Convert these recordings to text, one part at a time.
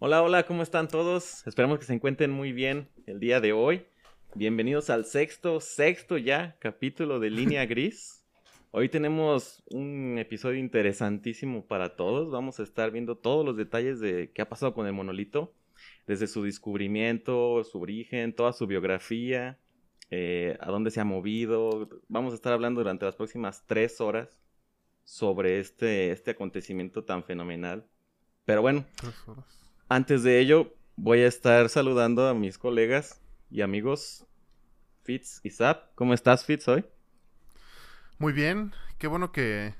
Hola, hola, ¿cómo están todos? Esperamos que se encuentren muy bien el día de hoy. Bienvenidos al sexto, sexto ya capítulo de Línea Gris. Hoy tenemos un episodio interesantísimo para todos. Vamos a estar viendo todos los detalles de qué ha pasado con el monolito, desde su descubrimiento, su origen, toda su biografía, eh, a dónde se ha movido. Vamos a estar hablando durante las próximas tres horas sobre este, este acontecimiento tan fenomenal. Pero bueno, antes de ello, voy a estar saludando a mis colegas y amigos Fitz y Zap. ¿Cómo estás, Fitz, hoy? Muy bien, qué bueno que,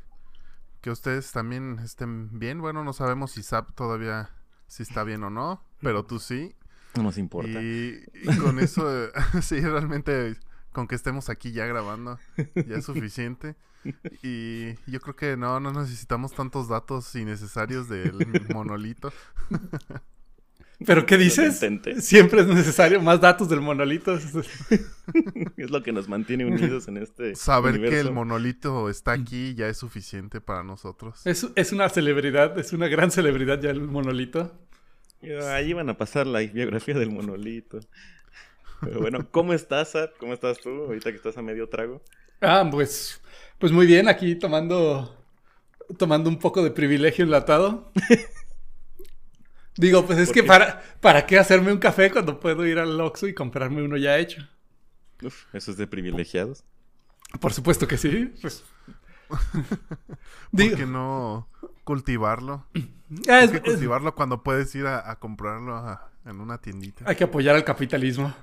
que ustedes también estén bien. Bueno, no sabemos si Zap todavía si está bien o no, pero tú sí. No nos importa. Y, y con eso, sí, realmente con que estemos aquí ya grabando ya es suficiente. Y yo creo que no, no necesitamos tantos datos innecesarios del monolito. ¿Pero qué dices? Siempre es necesario más datos del monolito. es lo que nos mantiene unidos en este. Saber que el monolito está aquí ya es suficiente para nosotros. Es, es una celebridad, es una gran celebridad ya el monolito. Ahí van a pasar la biografía del monolito. Pero bueno, ¿cómo estás, Sad? ¿Cómo estás tú ahorita que estás a medio trago? Ah, pues, pues muy bien, aquí tomando, tomando un poco de privilegio enlatado. Digo, pues es que para, ¿para qué hacerme un café cuando puedo ir al Oxxo y comprarme uno ya hecho? Uf, eso es de privilegiados. Por supuesto que sí, pues. ¿Por qué no cultivarlo? Hay que cultivarlo cuando puedes ir a, comprarlo en una tiendita. Hay que apoyar al capitalismo.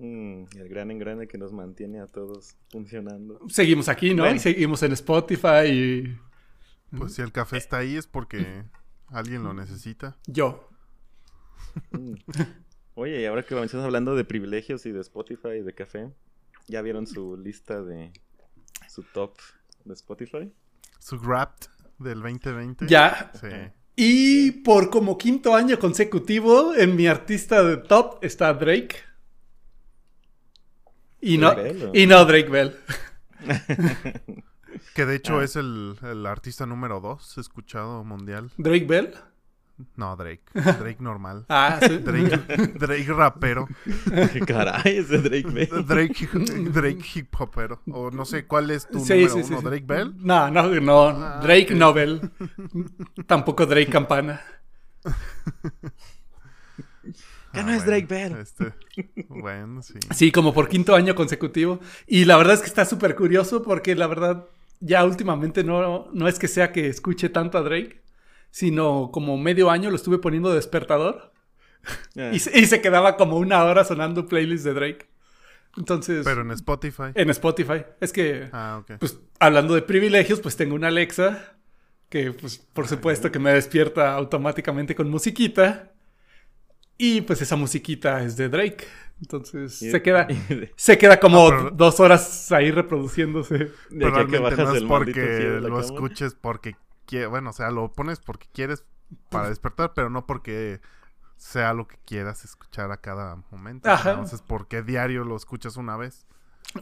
Mm, el gran engrane que nos mantiene a todos funcionando. Seguimos aquí, ¿no? Y seguimos en Spotify y... Pues si el café está ahí es porque alguien lo necesita. Yo. Mm. Oye, y ahora que estás hablando de privilegios y de Spotify y de café, ¿ya vieron su lista de su top de Spotify? Su Wrapped del 2020. Ya. Sí. Y por como quinto año consecutivo, en mi artista de top está Drake. Y no, y no Drake Bell. que de hecho ah. es el, artista número dos escuchado mundial. ¿Drake Bell? No, Drake. Drake normal. ah, sí. Drake, Drake rapero. Caray, ese Drake Bell. Drake, Drake hip hopero. O no sé cuál es tu número uno, Drake Bell. No, no, no. Ah, Drake Nobel. Tampoco Drake Campana. Ya no es Drake Bell. Este, bueno, sí. Sí, como por quinto año consecutivo. Y la verdad es que está súper curioso porque la verdad ya últimamente no, no es que sea que escuche tanto a Drake, sino como medio año lo estuve poniendo de despertador. Ah. Y, se quedaba como una hora sonando playlist de Drake. Entonces. Pero en Spotify. En Spotify. Es que. Ah, ok. Pues hablando de privilegios, pues tengo una Alexa. Que, pues, por supuesto que me despierta automáticamente con musiquita. Y pues esa musiquita es de Drake. Entonces se queda se queda como ah, dos horas ahí reproduciéndose. Pero que bajas no es porque lo escuches porque quieres. Bueno, o sea, lo pones porque quieres para despertar, pero no porque sea lo que quieras escuchar a cada momento. Ajá. Entonces, ¿por qué diario lo escuchas una vez?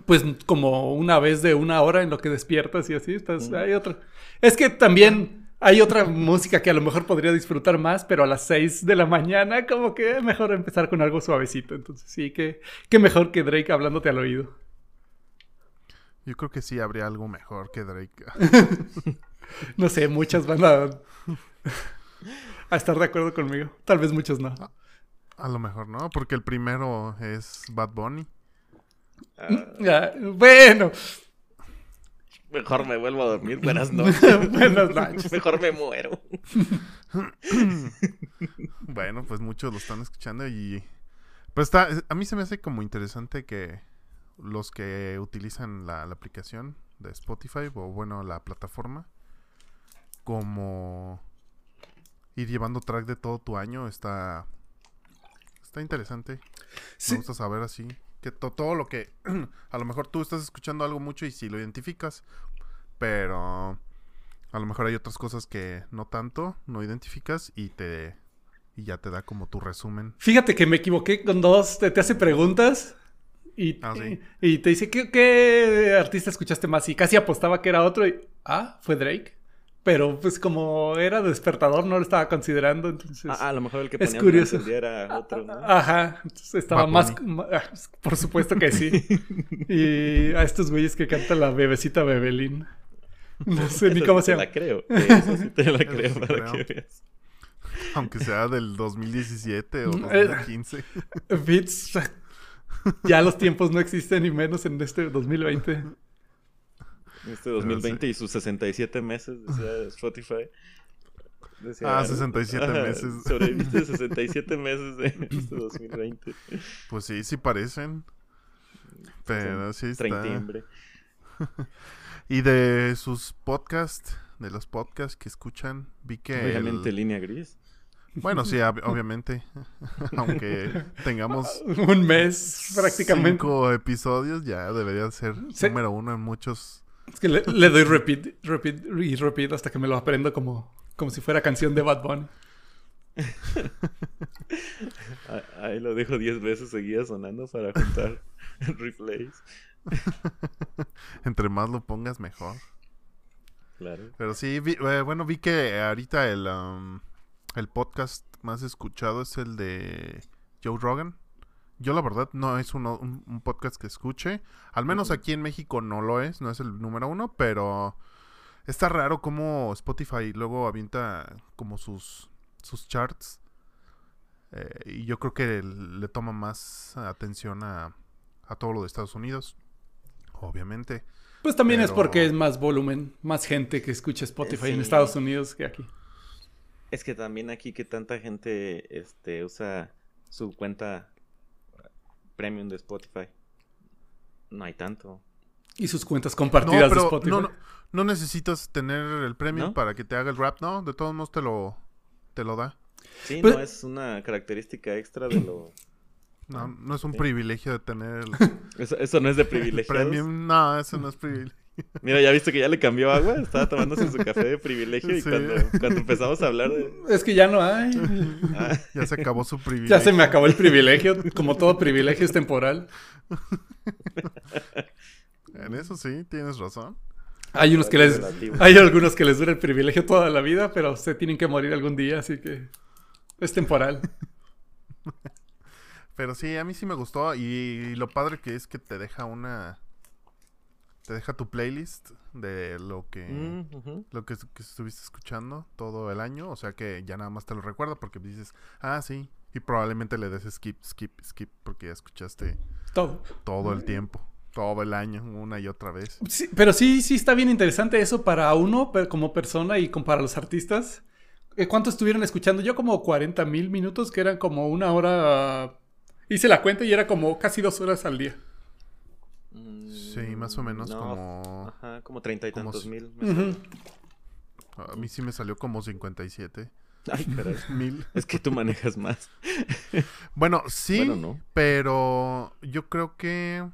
Pues como una vez de una hora en lo que despiertas y así. Estás, Hay otra. Es que también hay otra música que a lo mejor podría disfrutar más, pero a las 6 de la mañana como que mejor empezar con algo suavecito. Entonces sí, que, mejor que Drake hablándote al oído. Yo creo que sí habría algo mejor que Drake. no sé, muchas van a, a, estar de acuerdo conmigo. Tal vez muchos no. A, lo mejor no, porque el primero es Bad Bunny. Ah, bueno, Mejor me vuelvo a dormir. Buenas noches. Buenas noches. Mejor me muero. bueno, pues muchos lo están escuchando y... Pues está, a mí se me hace como interesante que los que utilizan la, aplicación de Spotify o bueno, la plataforma, como ir llevando track de todo tu año está... Está interesante. Me gusta saber así que todo lo que a lo mejor tú estás escuchando algo mucho y si lo identificas, pero a lo mejor hay otras cosas que no tanto, no identificas y te y ya te da como tu resumen. Fíjate que me equivoqué con dos, te, hace preguntas y, ah, y, te dice ¿qué, ¿qué, artista escuchaste más y casi apostaba que era otro y ah, fue Drake. Pero pues como era despertador no lo estaba considerando, entonces... Ah, a lo mejor el que es ponía curioso. era otro, ¿no? Ajá, entonces estaba más... Ah, Por supuesto que sí. y a estos güeyes que canta la bebecita Bebelín. No sé ni cómo sí se llama. la creo. Eso sí te la Eso creo sí para creo. que veas. Aunque sea del 2017 o Mm, eh. 2015. Beats, ya los tiempos no existen ni menos en este 2020. Este 2020 y sus 67 meses, decía Spotify. Decía, Ah, 67 ajá, meses. Sobreviviste 67 meses de este 2020. Pues sí, sí parecen. Pero sí está. Treintiembre. Y de sus podcasts, de los podcasts que escuchan, vi que... el- Obviamente, línea gris. Bueno, sí, ob- obviamente. Aunque tengamos Un mes prácticamente. cinco episodios, ya debería ser Sí. número uno en muchos. Es que le, le doy repeat, repeat y repeat hasta que me lo aprendo como, como si fuera canción de Bad Bunny. Ah, Ahí lo dejo 10 veces seguidas sonando para juntar replays. Entre más lo pongas, mejor. Claro. Pero sí, vi- eh, bueno, vi que ahorita el, um, el podcast más escuchado es el de Joe Rogan. Yo la verdad no es uno- un, un podcast que escuche. Al menos aquí en México no lo es, no es el número uno, pero está raro cómo Spotify luego avienta como sus, sus charts. Eh, y yo creo que le toma más atención a, a todo lo de Estados Unidos. Obviamente. Pues también es porque es más volumen, más gente que escucha Spotify en. Estados Unidos que aquí. Es que también aquí que tanta gente este, usa su cuenta premium de Spotify. No hay tanto. Y sus cuentas No, compartidas de Spotify. no, no, no necesitas tener el premium ¿No? para que te haga el rap, ¿no? De todos modos te lo, te lo da. Sí, Pues- no es una característica extra de lo... No, no es un Sí. privilegio de tener el, Eso, eso no es de premium. No, eso no es privilegio. Mira, ya viste que ya le cambió agua. Estaba tomándose su café de privilegio y Sí. cuando, cuando empezamos a hablar de... Es que ya no hay. Ah, Ya se acabó su privilegio. Ya se me acabó el privilegio. Como todo privilegio es temporal. En eso sí, tienes razón. Hay unos que les. Hay algunos que les dura el privilegio toda la vida, pero se tienen que morir algún día, así que. Es temporal. Pero sí, a mí sí me gustó. Y lo padre que es que te deja una. Te deja tu playlist de lo que. mm. Lo que, que estuviste escuchando todo el año. O sea que ya nada más te lo recuerda porque dices, ah, sí. Y probablemente le des skip, skip, skip porque ya escuchaste Todo. todo el tiempo. Todo el año, una y otra vez. Sí, pero sí, sí está bien interesante eso para uno como persona y con, para los artistas. Eh, ¿Cuánto estuvieron escuchando? Yo como 40 mil minutos, que eran como una hora. Hice la cuenta y era como casi dos horas al día. Sí, más o menos No, como... Ajá, como treinta y como tantos si- mil. A mí sí me salió como 57 Ay, caray. mil. Es que tú manejas más. Bueno, sí, Bueno, no. pero yo creo que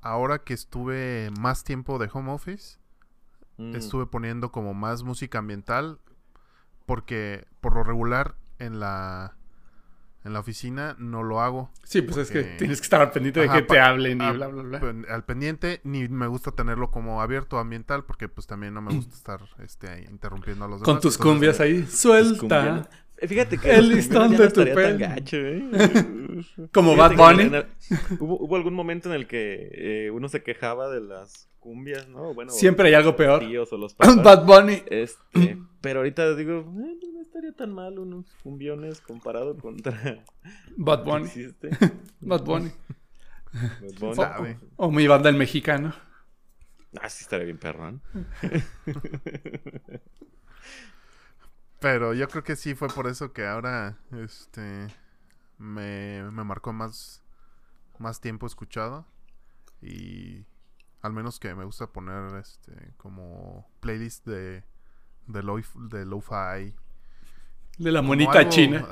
ahora que estuve más tiempo de home office, Mm, estuve poniendo como más música ambiental porque por lo regular en la en la oficina no lo hago Sí, pues es que Porque- tienes que estar al pendiente de Ajá, que te hablen y ah, bla, bla, bla. al pendiente ni me gusta tenerlo como abierto ambiental porque pues también no me gusta estar este ahí interrumpiendo a los demás. Con tus Entonces, cumbias ahí. Cumbianas. Suelta. Eh, Fíjate que El listón de tu tan gacho, ¿eh? Como Bad Bunny. el- hubo, hubo algún momento en el que eh, uno se quejaba de las cumbias, ¿no? Bueno, Siempre hay algo los peor. tíos o los papás. Bad Bunny. Este, pero ahorita digo, eh, no estaría tan mal unos cumbiones comparado contra Bad lo que Bunny. Bad Bunny. Bad Bunny. Sabe. O mi banda el mexicano. Ah, sí estaría bien perrón. Pero yo creo que sí fue por eso que ahora este me, me marcó más más tiempo escuchado y al menos que me gusta poner este como playlist de de lo de lo-fi De la monita algo, china.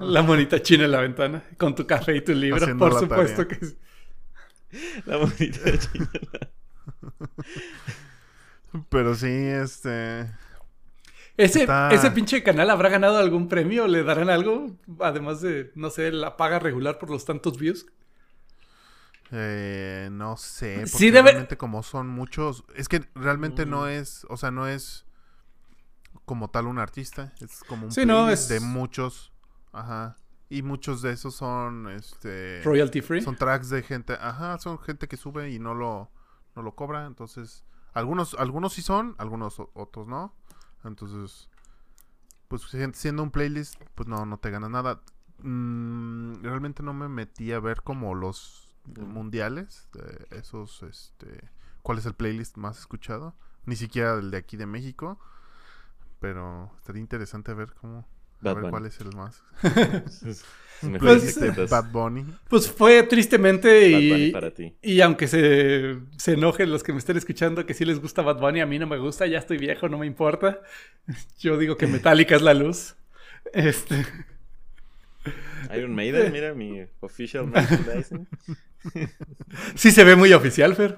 La monita china en la ventana. Con tu café y tu libro. Por supuesto tarea. que sí. La bonita china. pero sí este ¿Ese, Está- ¿Ese pinche canal habrá ganado algún premio? ¿Le darán algo? Además de, no sé, la paga regular por los tantos views. Eh, no sé, Sí porque debe- realmente como son muchos, es que realmente no Mm. es, o sea, no es como tal un artista, es como un Sí, no, es- de muchos, ajá, y muchos de esos son, este, Royalty free. son tracks de gente, ajá, son gente que sube y no lo, no lo cobra, entonces, algunos, algunos sí son, algunos otros no, entonces, pues si- siendo un playlist, pues no, no te ganas nada. Mm, realmente no me metí a ver como los mundiales, esos, este, cuál es el playlist más escuchado, ni siquiera el de aquí de México, pero estaría interesante ver cómo, a Bad ver Bunny. cuál es el más. Pues. Bad Bunny. Pues fue tristemente Bad Bunny y, para ti. y aunque se, se enojen los que me estén escuchando que sí les gusta Bad Bunny, a mí no me gusta, ya estoy viejo, no me importa. Yo digo que Metallica es la luz. Este, Iron Maiden, mira mi official merchandising. sí se ve muy oficial, Fer.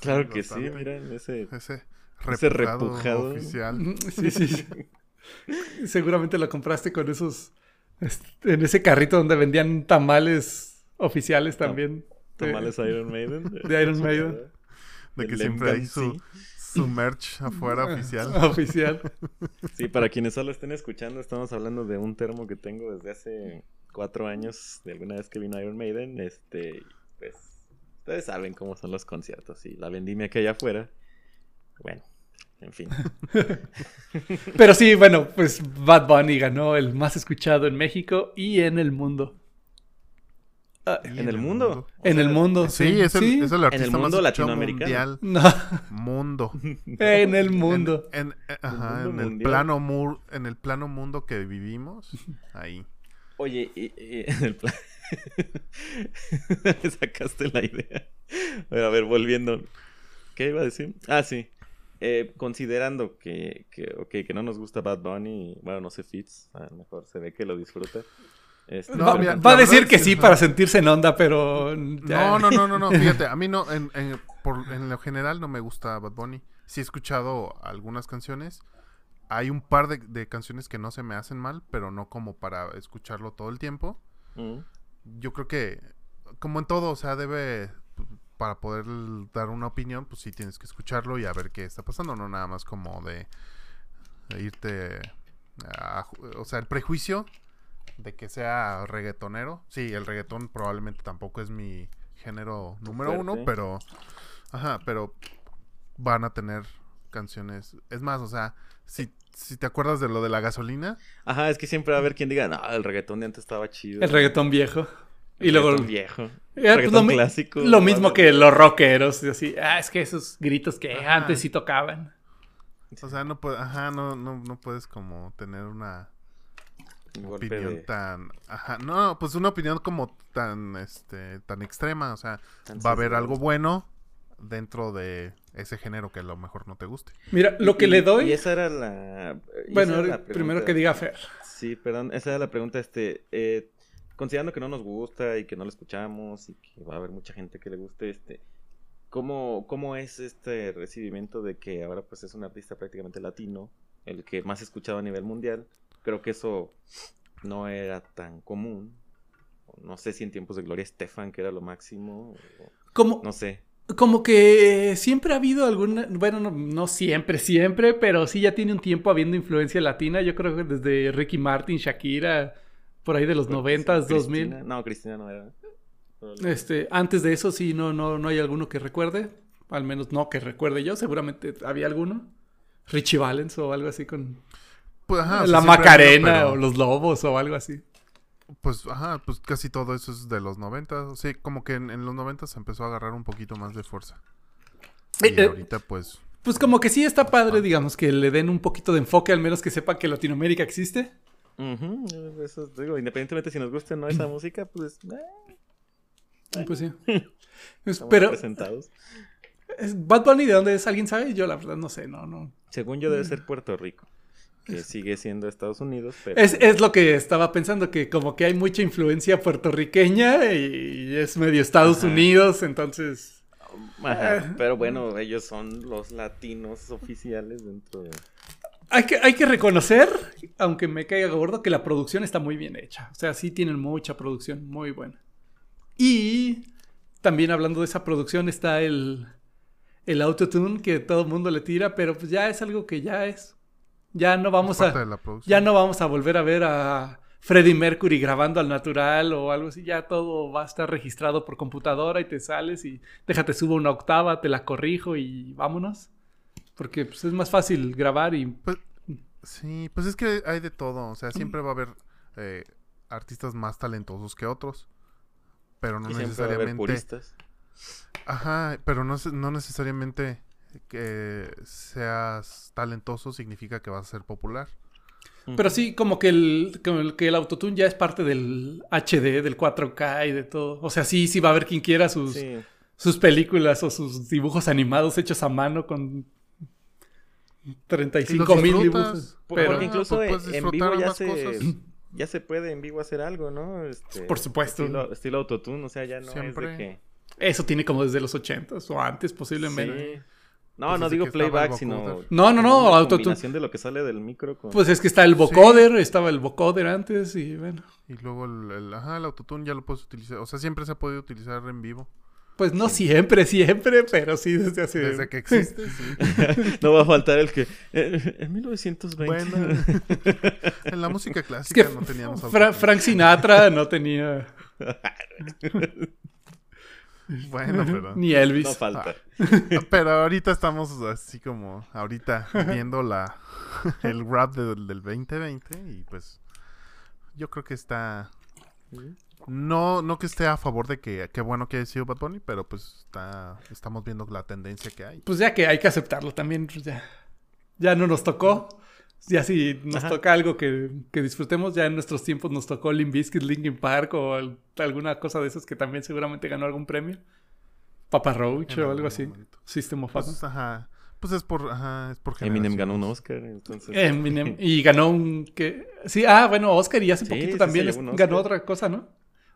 Claro que sí, miren ese. Ese Ese repujado, repujado. oficial. Sí, sí. Seguramente lo compraste con esos. En ese carrito donde vendían tamales oficiales también. de- Tamales Iron Maiden. de Iron Maiden. De que El siempre hay su, su merch afuera oficial. Oficial. Sí, para quienes solo estén escuchando, estamos hablando de un termo que tengo desde hace cuatro años, de alguna vez que vino Iron Maiden. Este, pues, ustedes saben cómo son los conciertos y la vendimia que hay afuera. Bueno, en fin. Pero sí, bueno, pues Bad Bunny ganó el más escuchado en México y en el mundo. Ah, ¿En el mundo? en el mundo. Sí, es el, sí. es el artista el más mundo escuchado latinoamericano. mundial. No, Mundo. en el mundo. En, en- eh, mundo en el plano mur, en el plano mundo que vivimos, ahí. Oye, y, y en el plan. Me sacaste la idea. A ver, a ver, volviendo. ¿Qué iba a decir? Ah, sí. Eh, considerando que, que, ok, que no nos gusta Bad Bunny, bueno, no sé, Fitz, a lo mejor se ve que lo disfruta. Este, No, va, mira, va a decir que sí no. para sentirse en onda, pero. ya. No, no, no, no, no, fíjate, a mí no, en, en- por, en lo general no me gusta Bad Bunny. Sí he escuchado algunas canciones. Hay un par de, de canciones que no se me hacen mal, pero no como para escucharlo todo el tiempo. mm, Yo creo que, como en todo, o sea, debe, para poder dar una opinión, pues sí tienes que escucharlo y a ver qué está pasando, no nada más como de, de irte, a o sea, el prejuicio de que sea reggaetonero. Sí, el reggaetón probablemente tampoco es mi género número Fuerte. uno, pero, ajá, pero van a tener canciones. Es más, o sea, si, si te acuerdas de lo de la gasolina, Ajá, es que siempre va a haber quien diga, no, el reggaetón de antes estaba chido. El reggaetón viejo. Y luego. reggaetón viejo. Eh, pues reggaetón lo, clásico. lo mismo que los rockeros. y así, ah, es que esos gritos que Ajá. antes sí tocaban. o sea, no, puede, ajá, no, no, no puedes como tener una opinión de- tan ajá no pues una opinión como tan este tan extrema o sea Tan va a haber algo bueno dentro de ese género que a lo mejor no te guste Mira, lo que Y- le doy. Y esa era la. Bueno, esa era la primero que diga Fer. Sí, perdón, esa era la pregunta, este, eh, considerando que no nos gusta y que no lo escuchamos y que va a haber mucha gente que le guste, este, ¿cómo, cómo es este recibimiento de que ahora pues es un artista prácticamente latino, el que más escuchado a nivel mundial? Creo que eso no era tan común. No sé si en tiempos de Gloria Estefan, que era lo máximo, o- Como, no sé. como que siempre ha habido alguna. Bueno, no, no siempre, siempre, pero sí ya tiene un tiempo habiendo influencia latina. Yo creo que desde Ricky Martin, Shakira, por ahí de los noventas, dos mil. No, Cristina no era. Este, antes de eso sí, no, no, no hay alguno que recuerde. Al menos no que recuerde yo. Seguramente había alguno. Richie Valens o algo así con pues ajá o sea, la Macarena pero, o los Lobos o algo así. pues ajá pues casi todo eso es de los 90 sí como que en, en los 90 se empezó a agarrar un poquito más de fuerza y Eh, eh, ahorita pues Pues como que sí está padre, digamos, que le den un poquito de enfoque, al menos que sepa que Latinoamérica existe. Ujú, eso digo, independientemente si nos gusta o no esa música, pues eh, Pues sí. Pero, presentados. ¿es ¿Bad Bunny de dónde es? ¿Alguien sabe? Yo la verdad no sé, no, no. Según yo debe ser Puerto Rico, que sigue siendo Estados Unidos, pero Es, es lo que estaba pensando, que como que hay mucha influencia puertorriqueña y es medio Estados Ajá. Unidos, entonces... Ajá, pero bueno, ellos son los latinos oficiales dentro de Hay que, hay que reconocer, aunque me caiga gordo, que la producción está muy bien hecha. O sea, sí tienen mucha producción, muy buena. Y también hablando de esa producción está el, el autotune que todo el mundo le tira, pero pues ya es algo que ya es Ya no vamos a ya no vamos a volver a ver a Freddie Mercury grabando al natural o algo así. Ya todo va a estar registrado por computadora y te sales y déjate subo una octava, te la corrijo y vámonos. Porque pues, es más fácil grabar y Pues, sí, pues es que hay de todo. O sea, siempre va a haber eh, artistas más talentosos que otros. Pero no y siempre va a haber necesariamente. puristas. Ajá, pero no, no necesariamente que seas talentoso significa que vas a ser popular. Pero sí, como que el, como el- que el autotune ya es parte del HD, del 4K y de todo. O sea, sí, sí va a haber quien quiera sus, Sí. sus películas o sus dibujos animados hechos a mano con 35 mil dibujos. Pero, Porque incluso pues en vivo ya se, cosas. ya se puede en vivo hacer algo, ¿no? Este, Por supuesto. Estilo, estilo autotune, o sea, ya no Siempre. es de que... eso tiene como desde los 80s o antes posiblemente. Sí. No, Pues no digo playback, sino... No, no, no, autotune. de lo que sale del micro con... Pues es que está el vocoder, estaba el vocoder antes y bueno. Y luego el, el- ajá, el autotune ya lo puedes utilizar. O sea, siempre se ha podido utilizar en vivo. Pues no siempre, siempre, pero sí desde hace... Desde que existe, sí. no va a faltar el que... eh, en 1920... Bueno, en la música Es clásica que no teníamos Fra-. Frank Sinatra no tenía Bueno, pero... ni Elvis. no falta. Pero ahorita estamos así como, ahorita viendo la el rap de- del 2020 y pues yo creo que está no no que esté a favor de que qué bueno que haya sido Bad Bunny, pero pues está estamos viendo la tendencia que hay. Pues ya que hay que aceptarlo también, pues ya, ya no nos tocó. Ya si nos Ajá. toca algo que, que disfrutemos, ya en nuestros tiempos nos tocó Limp Bizkit, Linkin Park o al- alguna cosa de esas que también seguramente ganó algún premio. Papa Roach En o algo así. momento. System of a Pues, ajá, pues es por ajá, es por Eminem ganó un. Oscar, entonces... Eminem. Y ganó un... que Sí, ah, bueno, Oscar y hace Sí, poquito sí, también ganó otra cosa, ¿no?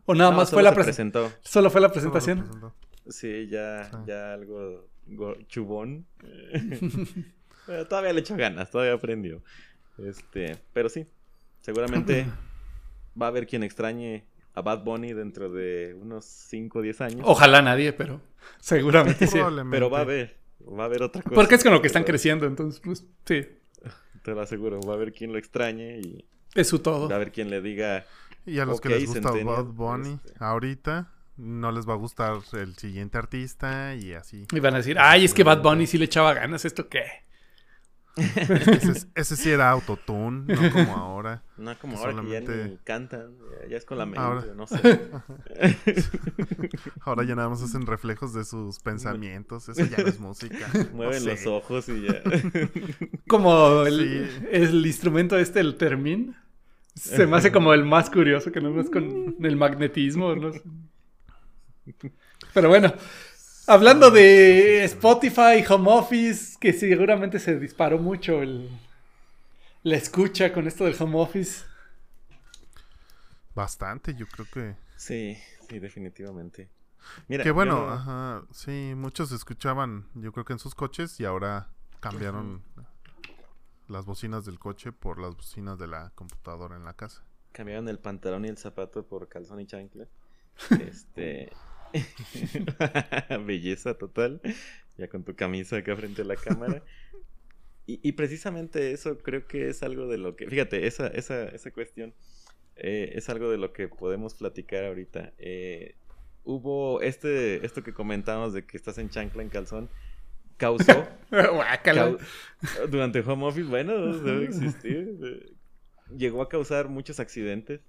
O nada No, más solo fue la se presentación. presentó. Solo fue la presentación. Sí, ya, Sí. ya algo go- chubón. Pero todavía le echó ganas, todavía aprendió. Este, pero sí, seguramente va a haber quien extrañe a Bad Bunny dentro de unos 5 o 10 años. Ojalá nadie, pero seguramente sí. Probablemente. pero va a haber, va a haber otra cosa. Porque es con lo que están creciendo, entonces, pues sí, Te lo aseguro, va a haber quien lo extrañe y es su todo. va a haber quien le diga, Y a los que les gusta Centennial, Bad Bunny este. ahorita no les va a gustar el siguiente artista y así. Y van a decir, ay, es que Bad Bunny sí le echaba ganas, ¿esto qué? Ese, ese sí era autotune, no como ahora. no como Que ahora que ya solamente- ni cantan, ya, ya es con la mente, Ahora. no sé. Ahora ya nada más hacen reflejos de sus pensamientos. Eso ya no es música. Mueven No los sé. ojos y ya. Como el, Sí. el instrumento este, el termin. Se me hace como el más curioso, que no es con el magnetismo. no. Pero bueno, hablando de Spotify, Home Office, que seguramente se disparó mucho el, la escucha con esto del Home Office. Bastante, yo creo que. Sí, sí, definitivamente. Mira, Que bueno, yo- ajá, sí, muchos escuchaban, yo creo que en sus coches y ahora cambiaron las bocinas del coche por las bocinas de la computadora en la casa. cambiaron el pantalón y el zapato por calzón y chancla. Este. Belleza total. Ya con tu camisa acá frente a la cámara. Y, y precisamente eso creo que es algo de lo que. Fíjate, esa, esa, esa cuestión eh, es algo de lo que podemos platicar ahorita. Eh, hubo este, esto que comentábamos de que estás en chancla, en calzón. Causó. Cau- Durante home office, bueno, debe existir. Llegó a causar muchos accidentes.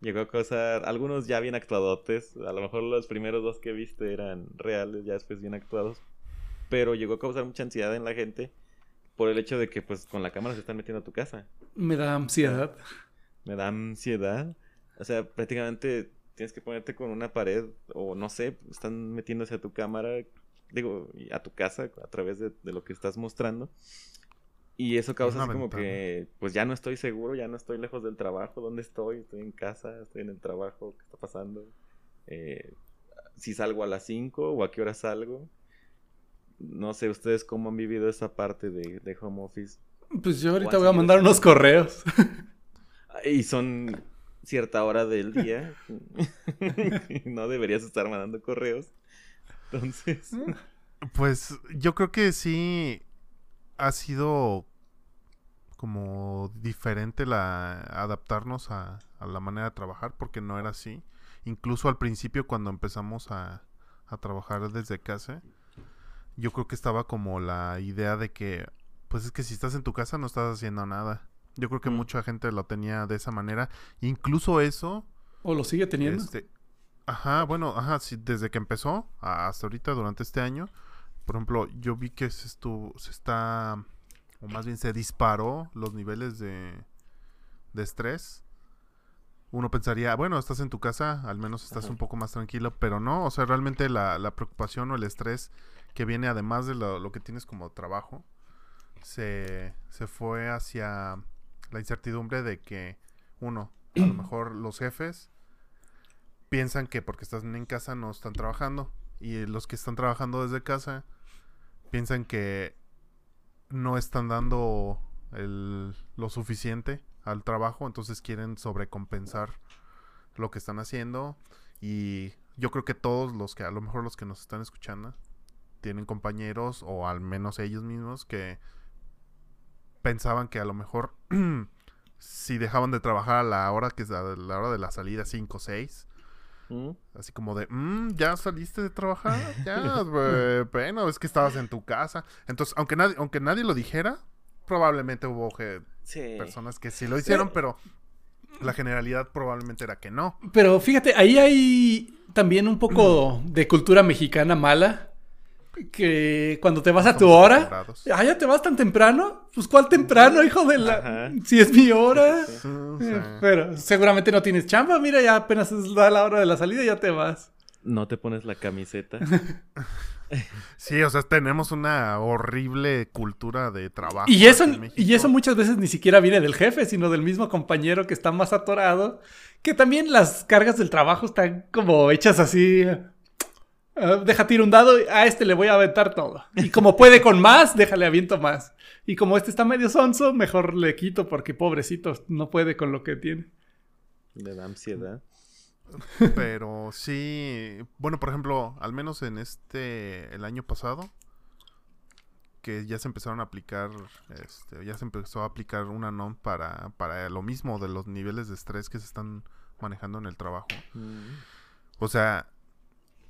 Llegó a causar algunos ya bien actuadotes. A lo mejor los primeros dos que viste eran reales, ya después bien actuados. Pero llegó a causar mucha ansiedad en la gente por el hecho de que pues con la cámara se están metiendo a tu casa. Me da ansiedad. Me da ansiedad. O sea, prácticamente tienes que ponerte con una pared o no sé, están metiéndose a tu cámara, digo, a tu casa a través de, de lo que estás mostrando. Y eso causa así como que, pues ya no estoy seguro, ya no estoy lejos del trabajo, ¿dónde estoy? Estoy en casa, estoy en el trabajo, ¿qué está pasando? Eh, si salgo a las 5 o a qué hora salgo. No sé ustedes cómo han vivido esa parte de, de home office. Pues yo ahorita ¿Cuál voy a mandar unos correos. Y son cierta hora del día. no deberías estar mandando correos. Entonces, Pues yo creo que sí ha sido como diferente la adaptarnos a, a, la manera de trabajar porque no era así. Incluso al principio cuando empezamos a, a trabajar desde casa, yo creo que estaba como la idea de que, pues es que si estás en tu casa no estás haciendo nada. Yo creo que Mm. mucha gente lo tenía de esa manera. Incluso eso, ¿O lo sigue teniendo? este, ajá, bueno, ajá, sí, desde que empezó hasta ahorita durante este año, por ejemplo, yo vi que se estuvo, se está, o más bien se disparó los niveles de, de estrés. Uno pensaría, bueno, estás en tu casa, al menos estás Ajá. un poco más tranquilo, pero no, o sea, realmente la, la preocupación o el estrés que viene además de lo, lo que tienes como trabajo, se, se fue hacia la incertidumbre de que, uno, a lo mejor los jefes piensan que porque están en casa no están trabajando y los que están trabajando desde casa piensan que no están dando el- lo suficiente al trabajo, entonces quieren sobrecompensar lo que están haciendo y yo creo que todos los que a lo mejor los que nos están escuchando tienen compañeros o al menos ellos mismos que pensaban que a lo mejor si dejaban de trabajar a la hora que es a la hora de la salida 5 o 6 ¿Mm? Así como de, "Mm, ya saliste de trabajar, ya, güey, bueno, es que estabas en tu casa. Entonces, aunque nadie, aunque nadie lo dijera, probablemente hubo je- Sí. personas que sí lo hicieron, pero la generalidad probablemente era que no. Pero fíjate, ahí hay también un poco de cultura mexicana mala. Que cuando te vas a tu hora, ah, ya te vas tan temprano. Pues cuál temprano, hijo de la. Ajá. Si es mi hora. Sí. Eh, sí. Pero seguramente no tienes chamba. Mira, ya apenas es la la hora de la salida y ya te vas. No te pones la camiseta. Sí, o sea, tenemos una horrible cultura de trabajo. Y eso, y eso muchas veces ni siquiera viene del jefe, sino del mismo compañero que está más atorado. Que también las cargas del trabajo están como hechas así. Ah, deja tiro un dado, y a este le voy a aventar todo. Y como puede con más, déjale aviento más. Y como este está medio sonso, mejor le quito porque pobrecito no puede con lo que tiene. Le da ansiedad. Pero sí, bueno, por ejemplo, al menos en este, el año pasado, que ya se empezaron a aplicar, este, ya se empezó a aplicar una NOM para, para lo mismo de los niveles de estrés que se están manejando en el trabajo. Mm. O sea,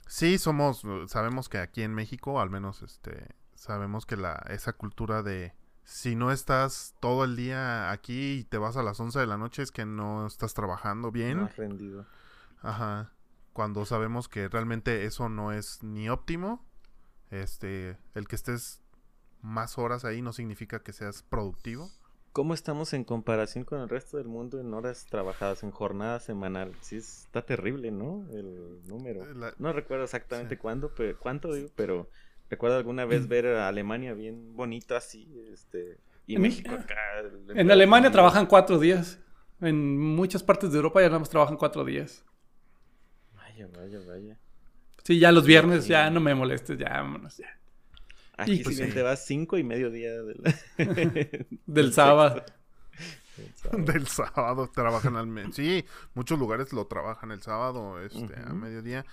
sí somos, sabemos que aquí en México, al menos, este, sabemos que la, esa cultura de si no estás todo el día aquí y te vas a las 11 de la noche es que no estás trabajando bien. No has rendido. Ajá. Cuando sabemos que realmente eso no es ni óptimo, este, el que estés más horas ahí no significa que seas productivo. ¿Cómo estamos en comparación con el resto del mundo en horas trabajadas, en jornada semanal? Sí, está terrible, ¿no? El número. Eh, la- No recuerdo exactamente Sí. cuándo, pero, cuánto digo, pero recuerdo alguna vez ver a Alemania bien bonito así, este, y En México acá. En Alemania trabajan cuatro días. En muchas partes de Europa ya nada más trabajan cuatro días. Vaya, vaya, vaya. Sí, ya los viernes, ya no me molestes, ya vámonos, ya. Aquí pues bien sí. te vas cinco y medio día del, Del sábado. del sábado. Del sábado trabajan al mes. Sí, muchos lugares lo trabajan el sábado, este, a Ujú. mediodía.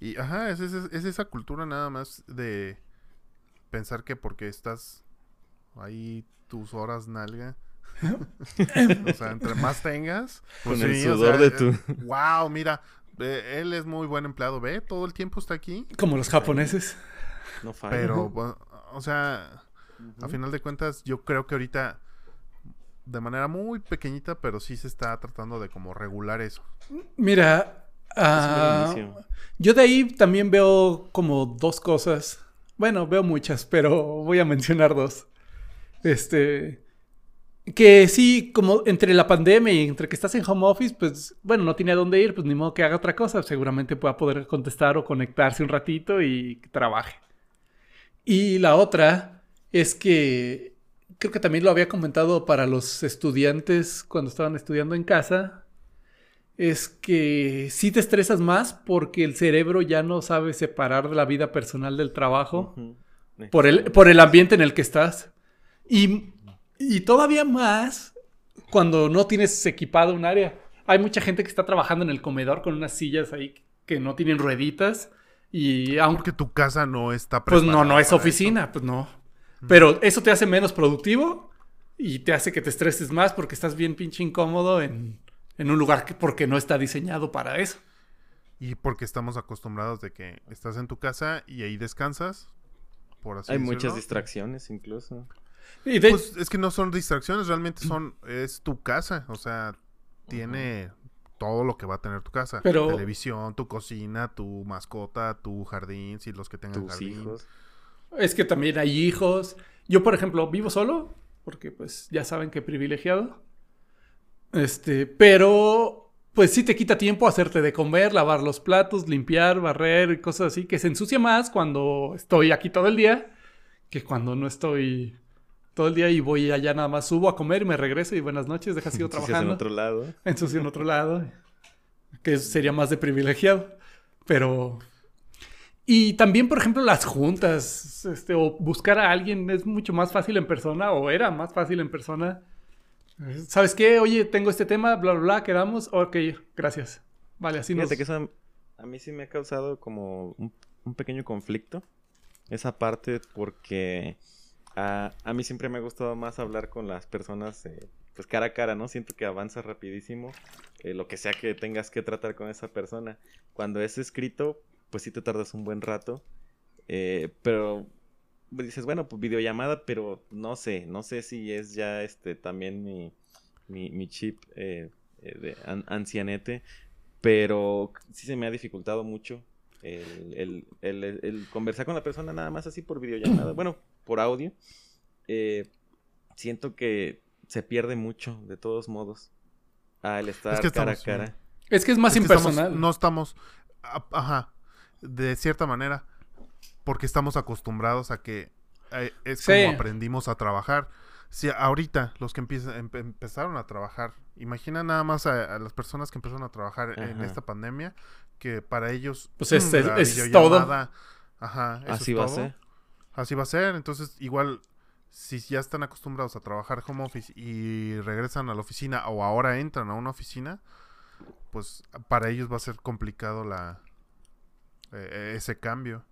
Y ajá, es, es- es esa cultura nada más de pensar que porque estás ahí tus horas nalga. o sea, entre más tengas. Con pues el sí, o sudor sea, de eh, tu... Wow, mira, eh, él es muy buen empleado, ve, todo el tiempo está aquí. Como los japoneses. No falla. Pero, bueno, o sea, a final de cuentas, yo creo que ahorita, de manera muy pequeñita, pero sí se está tratando de como regular eso. Mira, inicio. yo de ahí también veo como dos cosas. Bueno, veo muchas, pero voy a mencionar dos. Este, que sí, como entre la pandemia y entre que estás en home office, pues bueno, no tiene a dónde ir, pues ni modo que haga otra cosa. Seguramente pueda poder contestar o conectarse un ratito y que trabaje. Y la otra es que creo que también lo había comentado para los estudiantes cuando estaban estudiando en casa. Es que sí te estresas más porque el cerebro ya no sabe separar la vida personal del trabajo por el, por el ambiente en el que estás. Y, y todavía más cuando no tienes equipado un área. Hay mucha gente que está trabajando en el comedor con unas sillas ahí que no tienen rueditas. Y aunque Porque tu casa no está pues no, no es oficina, pues no. Pero eso te hace menos productivo y te hace que te estreses más porque estás bien pinche incómodo en, en un lugar que porque no está diseñado para eso. Y porque estamos acostumbrados de que estás en tu casa y ahí descansas, por así Hay decirlo. muchas distracciones incluso. Y de- Pues es que no son distracciones, realmente son, es tu casa, o sea, tiene todo lo que va a tener tu casa. Pero- Televisión, tu cocina, tu mascota, tu jardín, si los que tengan Tus jardín. hijos. Es que también hay hijos. Yo, por ejemplo, vivo solo, porque pues ya saben que privilegiado. Este, pero pues sí te quita tiempo hacerte de comer, lavar los platos, limpiar, barrer y cosas así, que se ensucia más cuando estoy aquí todo el día que cuando no estoy todo el día y voy allá nada más subo a comer y me regreso y buenas noches, deja sigo trabajando. en otro lado. ensucio en otro lado, que sería más de privilegiado, pero... Y también, por ejemplo, las juntas, este, o buscar a alguien es mucho más fácil en persona, o era más fácil en persona. ¿Sabes qué? Oye, tengo este tema, bla, bla, bla, quedamos. Ok, gracias. Vale, así nos... Fíjate que eso a- a mí sí me ha causado como un, un pequeño conflicto. Esa parte porque a, a mí siempre me ha gustado más hablar con las personas eh, pues cara a cara, ¿no? Siento que avanza rapidísimo eh, lo que sea que tengas que tratar con esa persona. Cuando es escrito, pues sí te tardas un buen rato. eh, pero dices, bueno, pues videollamada, pero no sé, no sé si es ya este también mi, mi, mi chip eh, de an- ancianete, pero sí se me ha dificultado mucho el, el- el- el conversar con la persona nada más así por videollamada, bueno, por audio. eh, siento que se pierde mucho, de todos modos, al estar que cara a cara. Es que es más Es estamos- impersonal. no estamos, ajá, de cierta manera, porque estamos acostumbrados a que eh, es Sí. como aprendimos a trabajar. Si ahorita los que empiezan, empe- empezaron a trabajar, imagina nada más a, a las personas que empezaron a trabajar en esta pandemia, que para ellos Pues es- mm, es- es videollamada, Ajá, eso Así es va a todo. ser. Así va a ser. Entonces, igual, si ya están acostumbrados a trabajar home office y regresan a la oficina o ahora entran a una oficina, pues para ellos va a ser complicado la eh, ese cambio.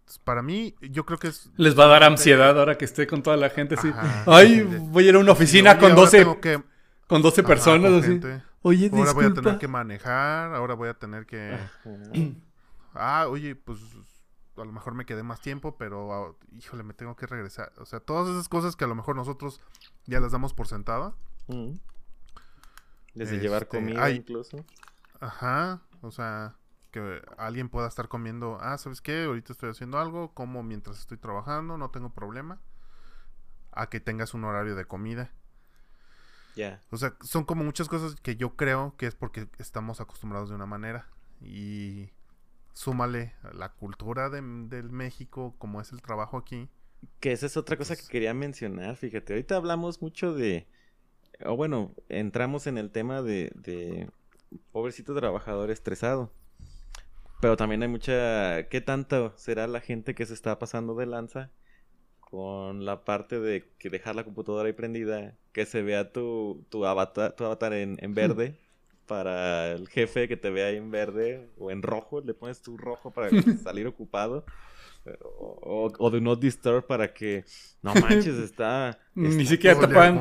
Entonces, para mí, yo creo que es... Les va a dar ansiedad ahora que esté con toda la gente así. Ajá, Ay, de- voy a ir a una oficina con ahora 12, tengo que- con 12 ajá, personas con así. gente. Oye, Ahora voy a tener que manejar, ahora voy a tener que... Ah, oye, pues a lo mejor me quedé más tiempo, pero ah, híjole, me tengo que regresar. O sea, todas esas cosas que a lo mejor nosotros ya las damos por sentada. Mm. Desde llevar Este, comida ay. incluso. Ajá, o sea, que alguien pueda estar comiendo, ah, ¿sabes qué? Ahorita estoy haciendo algo, como mientras estoy trabajando, no tengo problema. A que tengas un horario de comida. Ya. O sea, son como muchas cosas que yo creo que es porque estamos acostumbrados de una manera. Y súmale la cultura de, del México, como es el trabajo aquí. Que esa es otra cosa que Pues- quería mencionar, fíjate. Ahorita hablamos mucho de. O bueno, entramos en el tema de, de pobrecito trabajador estresado. Pero también hay mucha. ¿Qué tanto será la gente que se está pasando de lanza con la parte de que dejar la computadora ahí prendida, que se vea tu, tu avatar, tu avatar en, en verde? Para el jefe que te vea ahí en verde o en rojo, le pones tu rojo para salir ocupado. O, o de not disturb para que no manches, está. Ni siquiera te puedan-.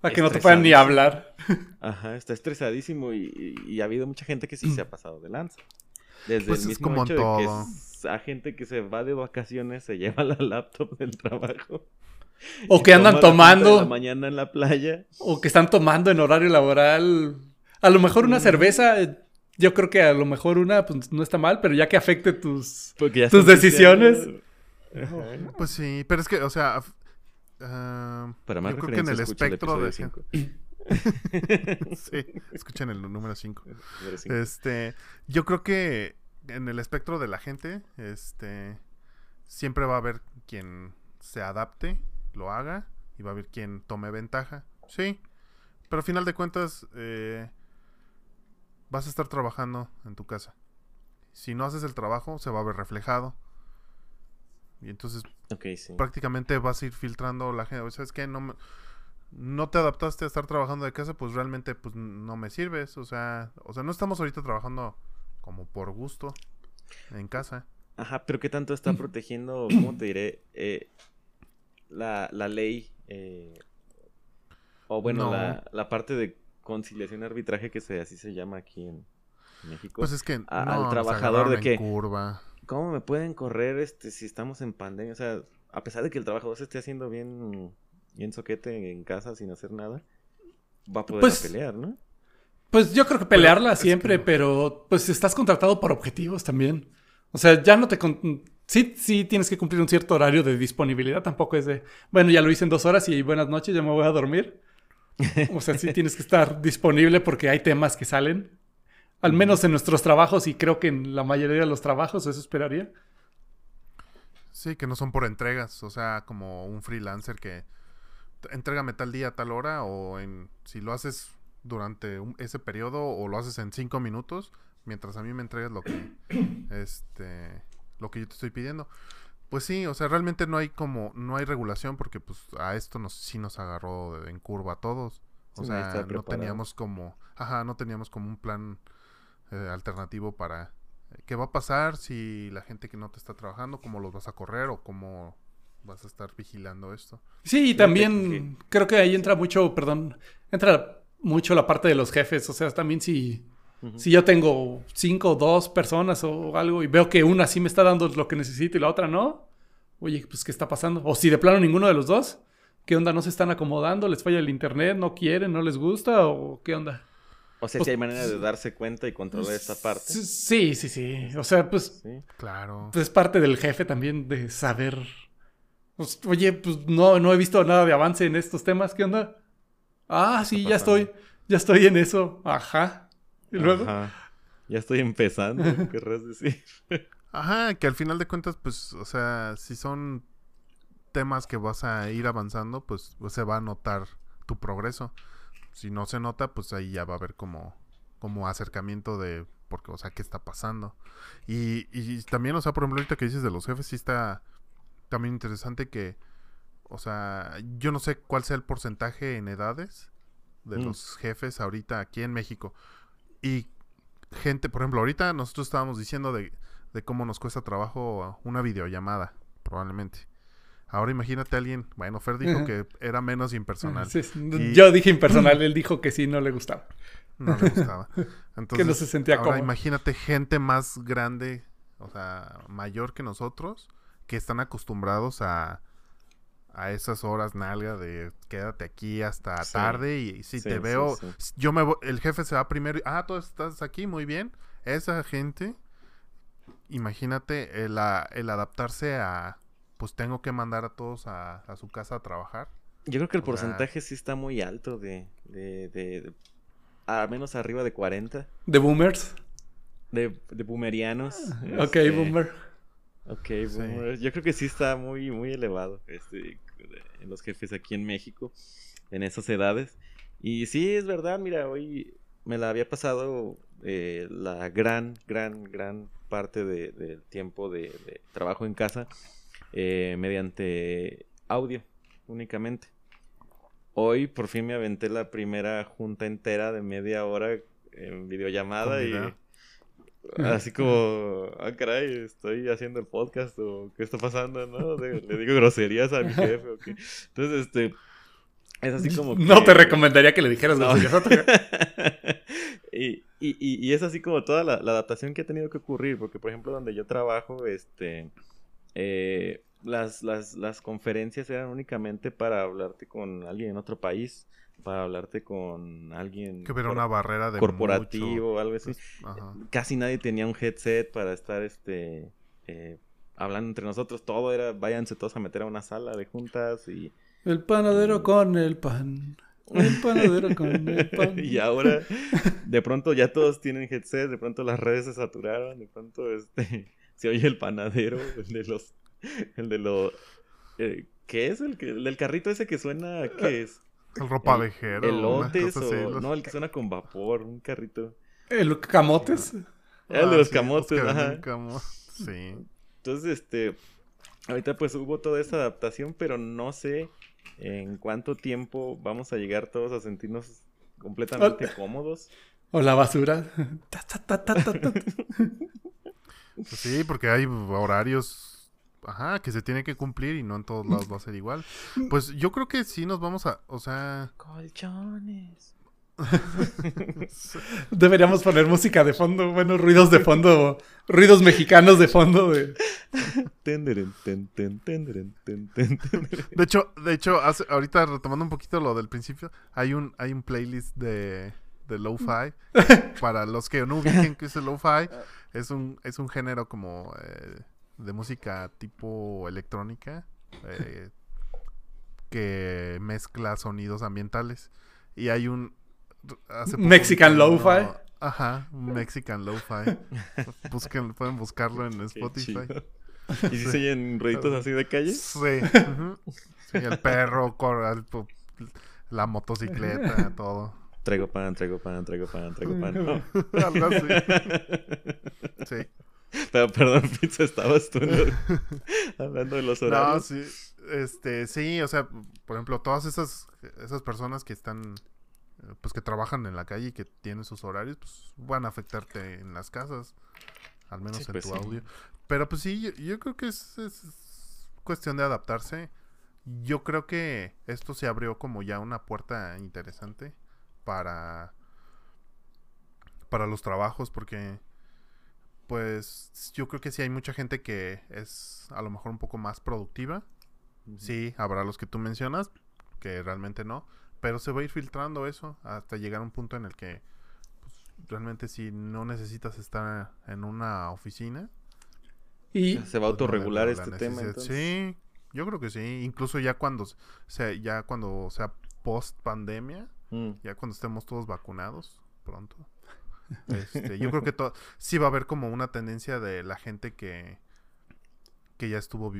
A que no te puedan ni hablar. Ajá, está estresadísimo y, y- y ha habido mucha gente que sí se ha pasado de lanza. Desde Pues el es mismo como en hecho de que a gente que se va de vacaciones se lleva la laptop del trabajo. O que andan tomando. la mañana en la playa. O que están tomando en horario laboral. A lo mejor una Mm. cerveza, eh, yo creo que a lo mejor una pues, no está mal, pero ya que afecte tus... ¿Tus decisiones? Pues sí, pero es que, o sea, ah, Para más yo creo que en el referencias, escucha el espectro de... cinco. sí, escuchen el número 5. Número cinco. Este, yo creo que en el espectro de la gente, este, siempre va a haber quien se adapte, lo haga, y va a haber quien tome ventaja. Sí, pero al final de cuentas, eh, vas a estar trabajando en tu casa. Si no haces el trabajo, se va a ver reflejado. Y entonces sí. prácticamente vas a ir filtrando la gente. ¿Sabes qué? No, me- no te adaptaste a estar trabajando de casa, pues realmente pues no me sirves. O sea, o sea, no estamos ahorita trabajando como por gusto en casa. Ajá, pero ¿qué tanto está protegiendo, cómo te diré, eh, la, la ley eh, O bueno, la, la, parte de conciliación y arbitraje que se, así se llama aquí en México. Pues es que al trabajador de que... ¿Cómo me pueden correr este si estamos en pandemia? O sea, a pesar de que el trabajador se esté haciendo bien, bien soquete en casa sin hacer nada, va a poder pues pelear, ¿no? Pues yo creo que pelearla siempre, pero pues estás contratado por objetivos también. O sea, ya no te... Sí, sí tienes que cumplir un cierto horario de disponibilidad. Tampoco es de, bueno, ya lo hice en dos horas y buenas noches, ya me voy a dormir. O sea, sí tienes que estar disponible porque hay temas que salen. Al menos en nuestros trabajos y creo que en la mayoría de los trabajos eso esperaría. Sí, que no son por entregas, o sea, como un freelancer que entrégame tal día, tal hora, o en si lo haces durante ese periodo o lo haces en cinco minutos, mientras a mí me entregues lo que este lo que yo te estoy pidiendo. Pues sí, o sea, realmente no hay como no hay regulación porque pues a esto nos sí nos agarró en curva a todos. O sea, no teníamos como, ajá, no teníamos como un plan eh, alternativo para eh, qué va a pasar si la gente que no te está trabajando, cómo los vas a correr o cómo vas a estar vigilando esto. Sí, y también creo que ahí entra mucho, perdón, entra mucho la parte de los jefes. O sea, también si, si yo tengo cinco o dos personas o algo y veo que una sí me está dando lo que necesito y la otra no, oye, pues ¿qué está pasando? O si de plano ninguno de los dos, ¿qué onda? ¿No se están acomodando? ¿Les falla el internet? ¿No quieren? ¿No les gusta? ¿O qué onda? O sea, si hay manera de darse cuenta y controlar esta parte. Sí, sí, sí. O sea, pues. Claro. Pues es parte del jefe también de saber. Pues, oye, pues no, no he visto nada de avance en estos temas. ¿Qué onda? Ah, sí, ya estoy, ya estoy en eso. Ajá. Y luego. Ajá. Ya estoy empezando, querrás decir. Ajá, que al final de cuentas, pues, o sea, si son temas que vas a ir avanzando, pues, pues se va a notar tu progreso. Si no se nota, pues ahí ya va a haber como, como acercamiento de, porque, o sea, qué está pasando. Y, y también, o sea, por ejemplo, ahorita que dices de los jefes, sí está también interesante que, o sea, yo no sé cuál sea el porcentaje en edades de mm. los jefes ahorita aquí en México. Y gente, por ejemplo, ahorita nosotros estábamos diciendo de, cómo nos cuesta trabajo una videollamada, probablemente. Ahora imagínate a alguien, bueno, Fer dijo que era menos impersonal. Yo dije impersonal, él dijo que sí, no le gustaba. No le gustaba. Entonces, que no se sentía ahora imagínate gente más grande, o sea, mayor que nosotros, que están acostumbrados a, a esas horas nalga de quédate aquí hasta tarde y, si te veo, yo me el jefe se va primero y, ah, tú estás aquí, muy bien. Esa gente, imagínate el, el adaptarse a, pues tengo que mandar a todos a, su casa a trabajar. Yo creo que el porcentaje sí está muy alto de, de, de, al menos arriba de 40. ¿De boomers? De, de boomerianos. Ah, ok, boomer. Ok, Yo creo que sí está muy, muy elevado este, en los jefes aquí en México, en esas edades. Y sí, es verdad, mira, hoy me la había pasado eh, la gran, gran, gran parte del tiempo de, trabajo en casa eh, mediante audio únicamente. Hoy por fin me aventé la primera junta entera de media hora en videollamada y Así como, ah, caray, estoy haciendo el podcast o qué está pasando, ¿no? Le, digo groserías a mi jefe o qué. Entonces, este, es así como No te recomendaría que le dijeras groserías y, y, y, es así como toda la, adaptación que ha tenido que ocurrir, porque por ejemplo donde yo trabajo, este, eh, las, las, las conferencias eran únicamente para hablarte con alguien en otro país para hablarte con alguien que una barrera de corporativo o algo así. Pues, Casi nadie tenía un headset para estar este eh, hablando entre nosotros. Todo era váyanse todos a meter a una sala de juntas y el panadero con el pan. El panadero con el pan. y ahora de pronto ya todos tienen headset, de pronto las redes se saturaron, de pronto este se oye el panadero, el de los el de los eh, ¿Qué es? El, que, el del carrito ese que suena, ¿qué es? El ropavejero. Elotes o... No, el que suena con vapor, un carrito. ¿El camotes? el de los ah, camotes, ajá. Sí. Entonces, este... Ahorita pues hubo toda esa adaptación, pero no sé en cuánto tiempo vamos a llegar todos a sentirnos completamente cómodos. O la basura. Pues sí, porque hay horarios ajá, que se tiene que cumplir y no en todos lados va a ser igual. Pues yo creo que sí nos vamos a, o sea... Colchones. Deberíamos poner música de fondo, bueno, ruidos de fondo, ruidos mexicanos de fondo. De, de hecho, de hecho ahorita retomando un poquito lo del principio, hay un, hay un playlist de, de lo-fi. Para los que no ubiquen que es el lo-fi, es un, es un género como eh, de música tipo electrónica eh, que mezcla sonidos ambientales. Y hay un... Mexican Lo-Fi. Ajá, Mexican Lo-Fi. Busquen, pueden buscarlo en Spotify. ¿Y si se oyen ruiditos así de calle? Sí. sí el perro, la motocicleta, todo. Traigo pan, traigo pan, traigo pan, traigo pan. Algo así. Sí. Pero perdón, Pizza, estabas tú hablando de los horarios. No, sí. Este, sí, o sea, por ejemplo, todas esas, esas personas que están, pues que trabajan en la calle y que tienen sus horarios, pues van a afectarte en las casas, al menos en pues tu audio. Pero pues sí, yo, creo que es, es, cuestión de adaptarse. Yo creo que esto se abrió como ya una puerta interesante para para los trabajos porque pues yo creo que sí hay mucha gente que es a lo mejor un poco más productiva. Sí, habrá los que tú mencionas que realmente no, pero se va a ir filtrando eso hasta llegar a un punto en el que pues, realmente si no necesitas estar en una oficina y se va a pues, autorregular este tema. Sí, yo creo que sí, incluso ya cuando sea ya cuando sea post pandemia, mm. ya cuando estemos todos vacunados pronto. Este, yo creo que sí va a haber como una tendencia de la gente que, que ya estuvo,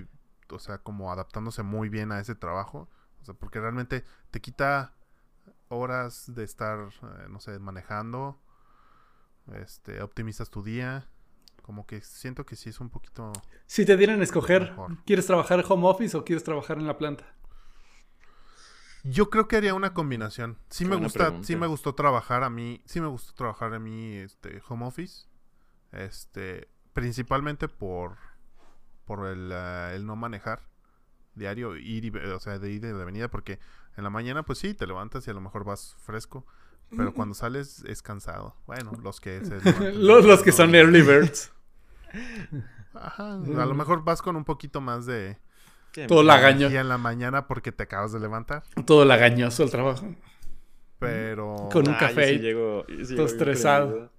o sea, como adaptándose muy bien a ese trabajo. O sea, porque realmente te quita horas de estar, eh, no sé, manejando. Este, optimizas tu día. Como que siento que sí es un poquito. Si te dieran a escoger, ¿quieres trabajar en home office o quieres trabajar en la planta? Yo creo que haría una combinación. Sí me gusta, sí me gustó trabajar a mí, sí me gustó trabajar a mí este home office. Este, principalmente por por el, eh, el no manejar diario, ir y, o sea, de ir de venida porque en la mañana pues sí, te levantas y a lo mejor vas fresco, pero cuando sales es cansado. Bueno, los que los, los que son early birds. Ajá, a lo mejor vas con un poquito más de todo lagañoso. Y en la mañana porque te acabas de levantar. Todo lagañoso el trabajo. Pero. Con un café. todo estresado.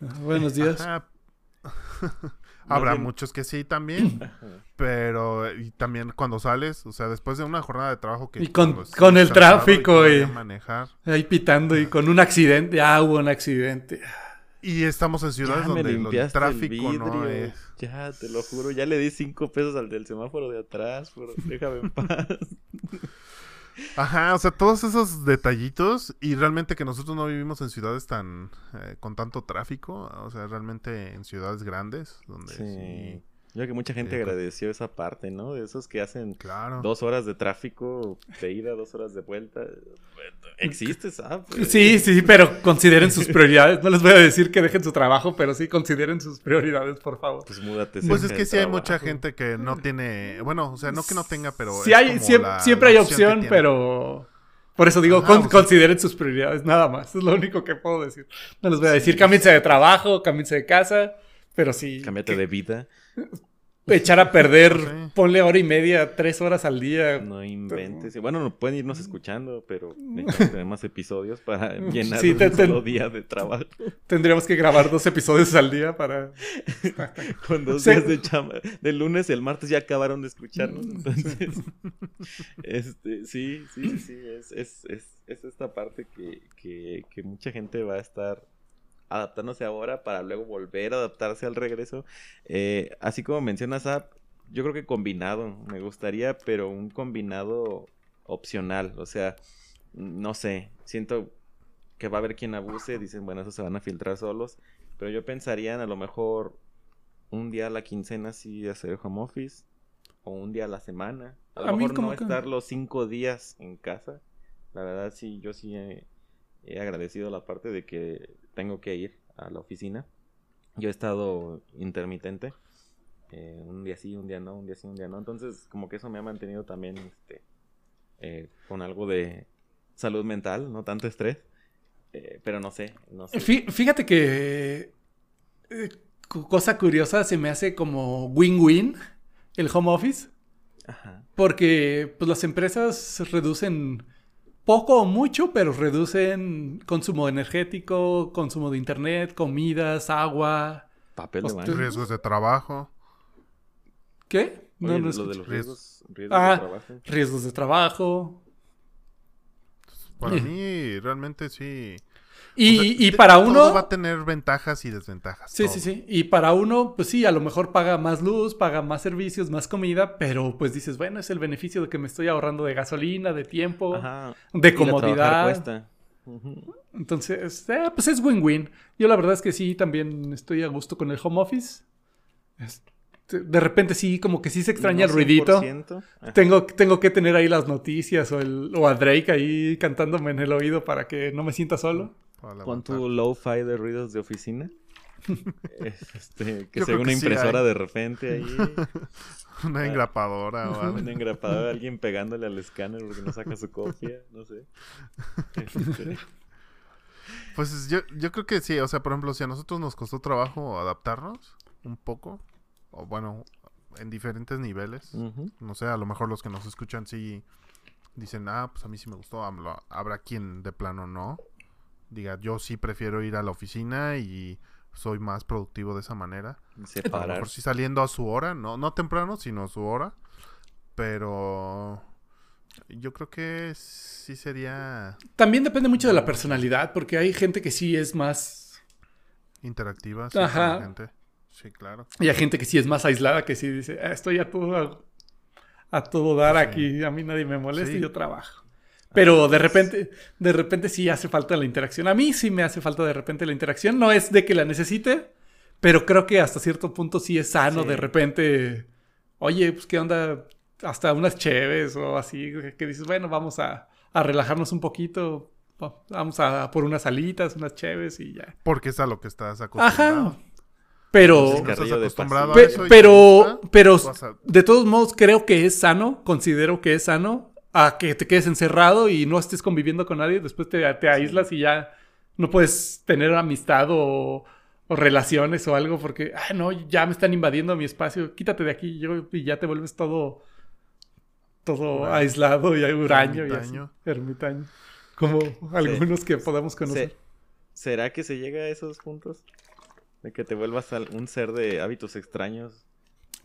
Buenos días. Habrá muchos que sí también. pero y también cuando sales, o sea, después de una jornada de trabajo que. Y con, con el tráfico y. Manejar. Ahí pitando y con un accidente. Ah, hubo un accidente. Y estamos en ciudades donde el tráfico no es. Ya, te lo juro, ya le di cinco pesos al del semáforo de atrás, pero déjame en paz. Ajá, o sea, todos esos detallitos y realmente que nosotros no vivimos en ciudades tan eh, con tanto tráfico, o sea, realmente en ciudades grandes donde sí yo creo que mucha gente agradeció esa parte, ¿no? De esos que hacen dos horas de tráfico de ida, dos horas de vuelta. Existe, ¿sabes? Sí, sí, pero consideren sus prioridades. No les voy a decir que dejen su trabajo, pero sí consideren sus prioridades, por favor. Pues múdate. Pues es que sí hay mucha gente que no tiene, bueno, o sea, no que no tenga, pero... Sí hay, siempre, hay opción, pero... Por eso digo, consideren sus prioridades, nada más. Es lo único que puedo decir. No les voy a decir, cámbiense de trabajo, cámbiense de casa, pero sí... Cámbiate de vida echar a perder, ponle hora y media, tres horas al día. No inventes. Bueno, no pueden irnos escuchando, pero tenemos más episodios para llenar sí, un día de trabajo. Tendríamos que grabar dos episodios al día para... Con dos días de chamba. Del lunes y el martes ya acabaron de escucharnos, entonces... este, sí, sí, sí, es, es, es, es esta parte que, que, que mucha gente va a estar adaptándose ahora para luego volver a adaptarse al regreso. Eh, así como mencionas, App, yo creo que combinado, me gustaría, pero un combinado opcional, o sea, no sé, siento que va a haber quien abuse, dicen, bueno, eso se van a filtrar solos, pero yo pensaría en a lo mejor un día a la quincena sí hacer home office, o un día a la semana, a lo mejor no estar los cinco días en casa, la verdad sí, yo sí he agradecido la parte de que tengo que ir a la oficina. Yo he estado intermitente. eh, un día sí, un día no, un día sí, un día no. Entonces, como que eso me ha mantenido también este, eh, con algo de salud mental, no tanto estrés. Eh, pero no sé, no sé. Fíjate que cosa curiosa se me hace como win-win el home office. Ajá. Porque pues las empresas reducen poco o mucho, pero reducen consumo energético, consumo de internet, comidas, agua. Papel de baño. Riesgos de trabajo. ¿Qué? no, lo de los riesgos, ah, de trabajo. Riesgos de trabajo. Para mí, realmente sí. Y, para uno. Todo va a tener ventajas y desventajas. Sí, sí, sí. Y para uno, pues sí, a lo mejor paga más luz, paga más servicios, más comida, pero pues dices, bueno, es el beneficio de que me estoy ahorrando de gasolina, de tiempo, de comodidad. Entonces, eh, pues es win-win. Yo la verdad es que sí, también estoy a gusto con el home office. de repente sí, como que sí se extraña el ruidito. Tengo, tengo que tener ahí las noticias o, el, o a Drake ahí cantándome en el oído para que no me sienta solo. Pon tu low-fi de ruidos de oficina. este, que sea una impresora de repente ahí. una ah, engrapadora o algo. Una engrapadora, alguien pegándole al escáner porque no saca su copia, no sé. Este. Pues yo, yo creo que sí, o sea, por ejemplo, si a nosotros nos costó trabajo adaptarnos un poco, o bueno, en diferentes niveles, no sé, a lo mejor los que nos escuchan sí dicen, ah, pues a mí sí me gustó, habrá quien de plano no diga, yo sí prefiero ir a la oficina y soy más productivo de esa manera. A lo mejor sí saliendo a su hora, no, no temprano, sino a su hora. Pero yo creo que sí sería... También depende mucho de la personalidad, porque hay gente que sí es más... Interactiva, sí, Ajá. Gente. Sí, claro. Y hay gente que sí es más aislada, que sí dice, ah, estoy a todo, a, todo dar aquí, a mí nadie me molesta y yo trabajo. Pero de repente, de repente sí hace falta la interacción. A mí sí me hace falta de repente la interacción. No es de que la necesite, pero creo que hasta cierto punto sí es sano de repente. Oye, pues qué onda, hasta unas cheves o así, que dices, bueno, vamos a, relajarnos un poquito. Vamos a por unas alitas, unas cheves y ya. Porque es a lo que estás acostumbrado. Ajá. Pero, pero, pero, de todos modos creo que es sano, considero que es sano a que te quedes encerrado y no estés conviviendo con nadie, después te, aíslas y ya no puedes tener amistad o, relaciones o algo porque, ah, no, ya me están invadiendo mi espacio, quítate de aquí yo, y ya te vuelves todo, todo aislado y huraño ermitaño. y ermitaño. Como algunos que podamos conocer. ¿Será que se llega a esos puntos? De que te vuelvas un ser de hábitos extraños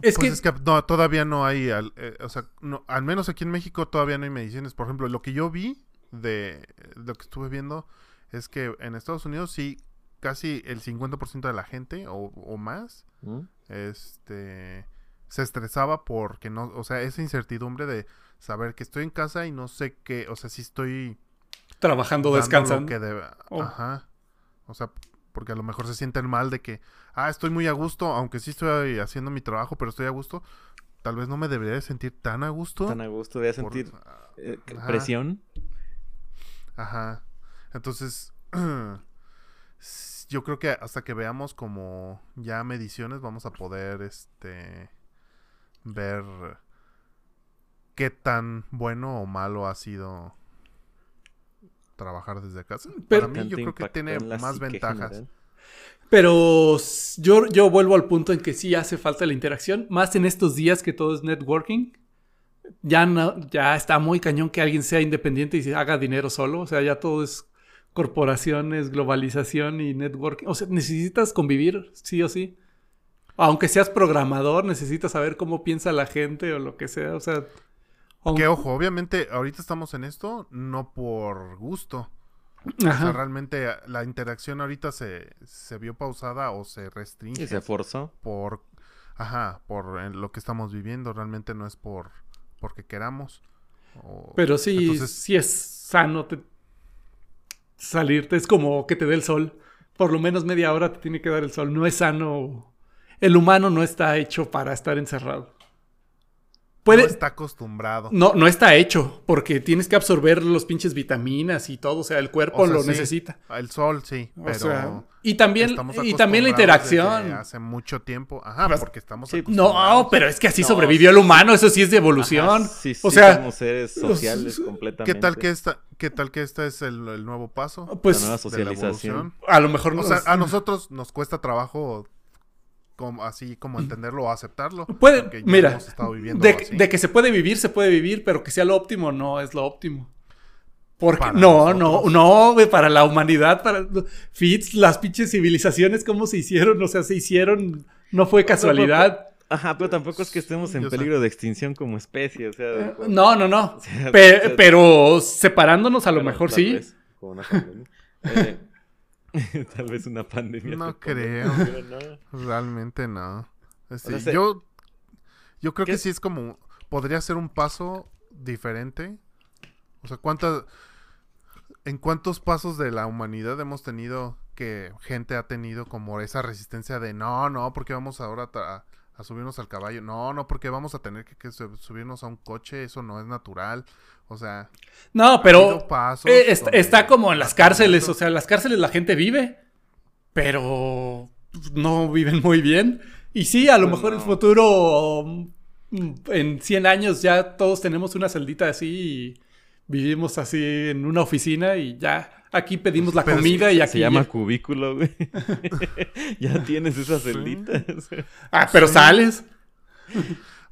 es pues que... es que no, todavía no hay, eh, o sea, no, al menos aquí en México todavía no hay mediciones. Por ejemplo, lo que yo vi de lo que estuve viendo es que en Estados Unidos sí, casi el 50% de la gente o, más, ¿Mm? este, se estresaba porque no, o sea, esa incertidumbre de saber que estoy en casa y no sé qué, o sea, si estoy trabajando, descansando. Oh. Ajá. O sea, porque a lo mejor se sienten mal de que, ah, estoy muy a gusto, aunque sí estoy haciendo mi trabajo, pero estoy a gusto. Tal vez no me debería de sentir tan a gusto. Tan a gusto, debería sentir eh, presión. Ajá. Entonces, yo creo que hasta que veamos como ya mediciones vamos a poder, este, ver qué tan bueno o malo ha sido trabajar desde casa. Pero, Para mí yo creo que tiene más ventajas. Pero yo, yo vuelvo al punto en que sí hace falta la interacción, más en estos días que todo es networking. Ya, no, ya está muy cañón que alguien sea independiente y se haga dinero solo. O sea, ya todo es corporaciones, globalización y networking. O sea, necesitas convivir, sí o sí. Aunque seas programador, necesitas saber cómo piensa la gente o lo que sea. O sea, que ojo, obviamente ahorita estamos en esto no por gusto. O sea, realmente la interacción ahorita se, se vio pausada o se restringe. Y se forzó. Por, ajá, por lo que estamos viviendo. Realmente no es por porque queramos. Pero sí, sí es sano salirte. Es como que te dé el sol. Por lo menos media hora te tiene que dar el sol. No es sano. El humano no está hecho para estar encerrado. Puede... No está acostumbrado. No, no está hecho, porque tienes que absorber los pinches vitaminas y todo, o sea, el cuerpo O sea, lo sí, necesita. El sol, sí, O pero... sea, y también, y también la interacción. Hace mucho tiempo. Ajá, Pues, porque estamos sí, No, pero es que así No, sobrevivió el humano, eso sí es de evolución. Ajá, sí, o sí sea, somos seres sociales completamente. ¿Qué tal que esta, qué tal que este es el, el nuevo paso pues la nueva de la socialización? evolución? a lo mejor O nos- sea, a nosotros nos cuesta trabajo como, así como entenderlo o aceptarlo. Puede, mira, hemos estado viviendo de, así. de que se puede vivir, se puede vivir, pero que sea lo óptimo, no es lo óptimo. Porque, Para no, no, nosotros. no, para la humanidad, para Fitz, las pinches civilizaciones, cómo se hicieron, o sea, se hicieron, no fue casualidad. Ajá, pero tampoco es que estemos en Yo sé. peligro de extinción como especie, o sea... No, no, no. o sea, Pe- o sea, pero separándonos a lo mejor sí. vez, como una. Eh, tal vez una pandemia. No creo. Realmente no. Sí, sea, se- Yo, yo creo ¿Qué? que sí es como. Podría ser un paso diferente. O sea, ¿cuántas. ¿En cuántos pasos de la humanidad hemos tenido que gente ha tenido como esa resistencia de no, no, porque vamos ahora a, a subirnos al caballo? No, no, porque vamos a tener que, que sub- subirnos a un coche, eso no es natural. O sea, No, pero pasos eh, está como en las cárceles, o sea, en las cárceles la gente vive, pero no viven muy bien. Y sí, a lo Pues mejor el no. futuro, mm, en 100 años ya todos tenemos una celdita así y vivimos así en una oficina y ya aquí pedimos la Pero es comida que y aquí... Se llama ya- cubículo, güey. ya tienes esas celditas. Ah, pero sales.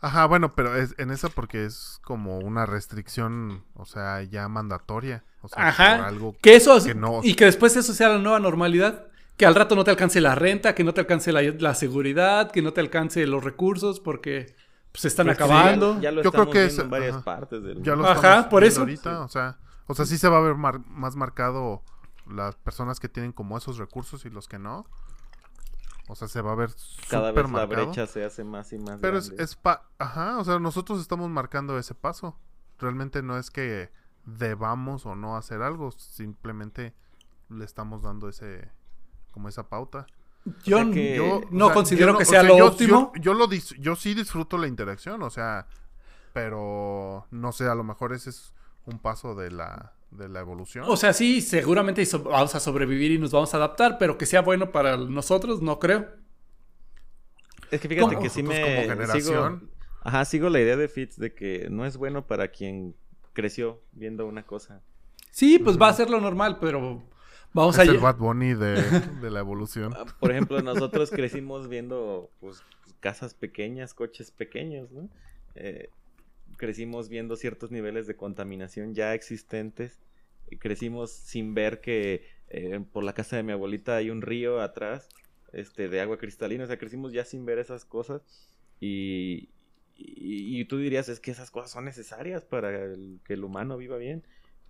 Ajá, bueno, pero es en esa porque es como una restricción, o sea, ya mandatoria. O sea, por Ajá. algo Que eso que no- y que después eso sea la nueva normalidad. Que al rato no te alcance la renta, que no te alcance la, la seguridad, que no te alcance los recursos porque pues, se están Pues sí, acabando. Ya, ya lo Yo creo que viendo es- en varias ajá. partes del ya lo Ajá, por eso. ahorita, Sí. o sea, o sea, sí se va a ver mar- más marcado las personas que tienen como esos recursos y los que no. O sea, se va a ver Cada vez la brecha se hace más y más Pero es, grande. es pa ajá, o sea, nosotros estamos marcando ese paso. Realmente no es que debamos o no hacer algo, simplemente le estamos dando ese como esa pauta. Yo, O sea que- yo o no sea, considero yo que o sea sea, lo yo- óptimo. Yo, yo lo dis- yo sí disfruto la interacción, o sea, pero no sé, a lo mejor ese es un paso de la de la evolución. O sea, sí, seguramente vamos a sobrevivir y nos vamos a adaptar, pero que sea bueno para nosotros, no creo. Es que fíjate que sí me como generación. sigo, ajá, sigo la idea de Fitz de que no es bueno para quien creció viendo una cosa. Sí, pues va a ser lo normal, pero vamos es a... el Bad Bunny de, de la evolución. Ah, Por ejemplo, nosotros crecimos viendo pues casas pequeñas, coches pequeños, ¿no? Eh, crecimos viendo ciertos niveles de contaminación ya existentes. y Crecimos sin ver que eh, por la casa de mi abuelita hay un río atrás este, de agua cristalina. O sea, crecimos ya sin ver esas cosas. Y, y, y tú dirías, es que esas cosas son necesarias para el- que el humano viva bien.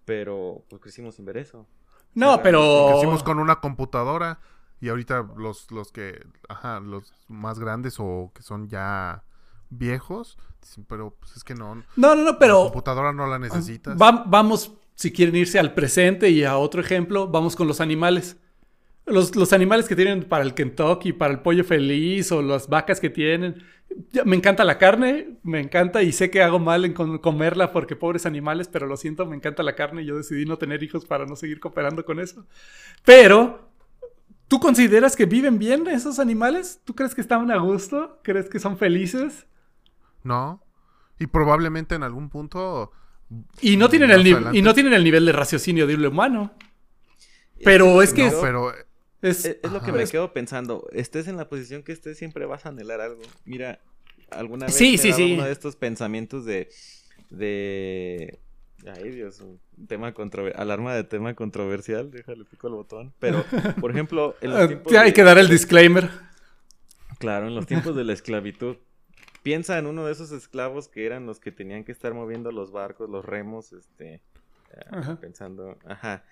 Pero pues crecimos sin ver eso. No, pero... Crecimos con una computadora y ahorita los los que ajá, los más grandes o que son ya viejos, dicen, pero pues es que no No, no, no, la pero... computadora no la necesitas. Va- vamos, si quieren irse al presente y a otro ejemplo, vamos con los animales. Los, los animales que tienen para el Kentucky, para el pollo feliz o las vacas que tienen. Me encanta la carne, me encanta y sé que hago mal en com- comerla porque pobres animales, pero lo siento, me encanta la carne y yo decidí no tener hijos para no seguir cooperando con eso. Pero, ¿tú consideras que viven bien esos animales? ¿Tú crees que están a gusto? ¿Crees que son felices? No. Y probablemente en algún punto Y no tienen, el, adelante. y no tienen el nivel de raciocinio de un humano. Pero es que no, es- pero Es, lo que Ajá. me quedo pensando. Estés en la posición que estés, siempre vas a anhelar algo. Mira, alguna vez Sí, me sí, daba sí. uno de estos pensamientos de. de. Ay, Dios, un tema controversial. Alarma de tema controversial. Déjale pico el botón. Pero, por ejemplo, en los Ah, tiempos. hay de- que dar el disclaimer. Claro, en los tiempos de la esclavitud. Piensa en uno de esos esclavos que eran los que tenían que estar moviendo los barcos, los remos, este. Ajá. Pensando, ajá.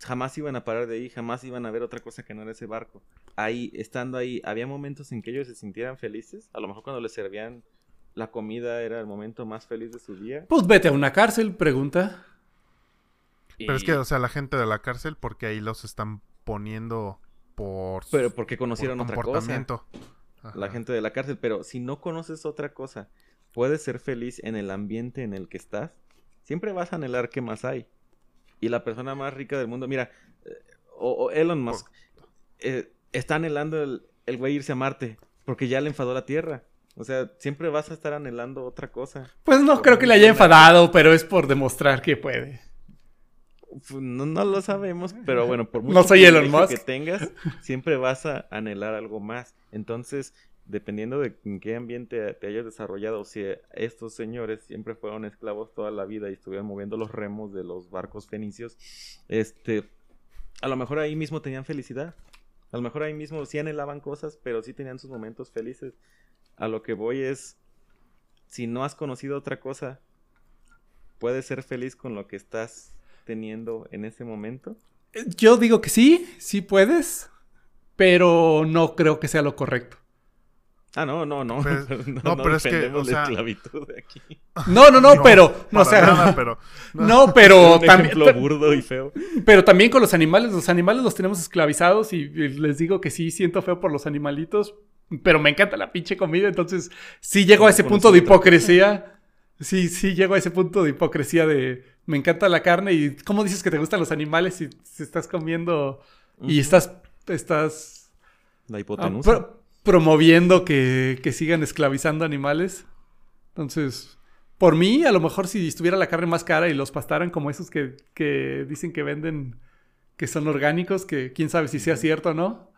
Jamás iban a parar de ahí, jamás iban a ver otra cosa que no era ese barco. Ahí, estando ahí, había momentos en que ellos se sintieran felices. A lo mejor cuando les servían la comida era el momento más feliz de su día. Pues vete a una cárcel, pregunta. pero es que o sea, la gente de la cárcel porque ahí los están poniendo por su- Pero porque por conocieron otra cosa. Ajá. la gente de la cárcel, pero si no conoces otra cosa, puedes ser feliz en el ambiente en el que estás, siempre vas a anhelar qué más hay. Y la persona más rica del mundo, mira, eh, o, Elon Musk, eh, está anhelando el, el güey irse a Marte, porque ya le enfadó la Tierra. O sea, siempre vas a estar anhelando otra cosa. Pues no creo que le haya enfadado, pero es por demostrar que puede. No, no lo sabemos, pero bueno, por mucho no soy Elon Musk. que tengas, siempre vas a anhelar algo más. Entonces, dependiendo de en qué ambiente te hayas desarrollado, si estos señores siempre fueron esclavos toda la vida y estuvieron moviendo los remos de los barcos fenicios, este, a lo mejor ahí mismo tenían felicidad. A lo mejor ahí mismo sí anhelaban cosas, pero sí tenían sus momentos felices. A lo que voy es, si no has conocido otra cosa, puedes ser feliz con lo que estás teniendo en ese momento. Yo digo que sí, sí puedes, pero no creo que sea lo correcto. Ah, no, no, no. no, pero es que, o sea... No, no, no, pero, no, o sea, pero, no, pero también, burdo y feo. Pero también con los animales, los animales los tenemos esclavizados y, les digo que sí siento feo por los animalitos, pero me encanta la pinche comida, entonces sí llego a ese punto de hipocresía. Sí, sí llego a ese punto de hipocresía de me encanta la carne y cómo dices que te gustan los animales si, estás comiendo y estás estás la hipotenusa promoviendo que, sigan esclavizando animales. Entonces, por mí, a lo mejor si estuviera la carne más cara y los pastaran como esos que, que dicen que venden, que son orgánicos, que quién sabe si sea cierto o no,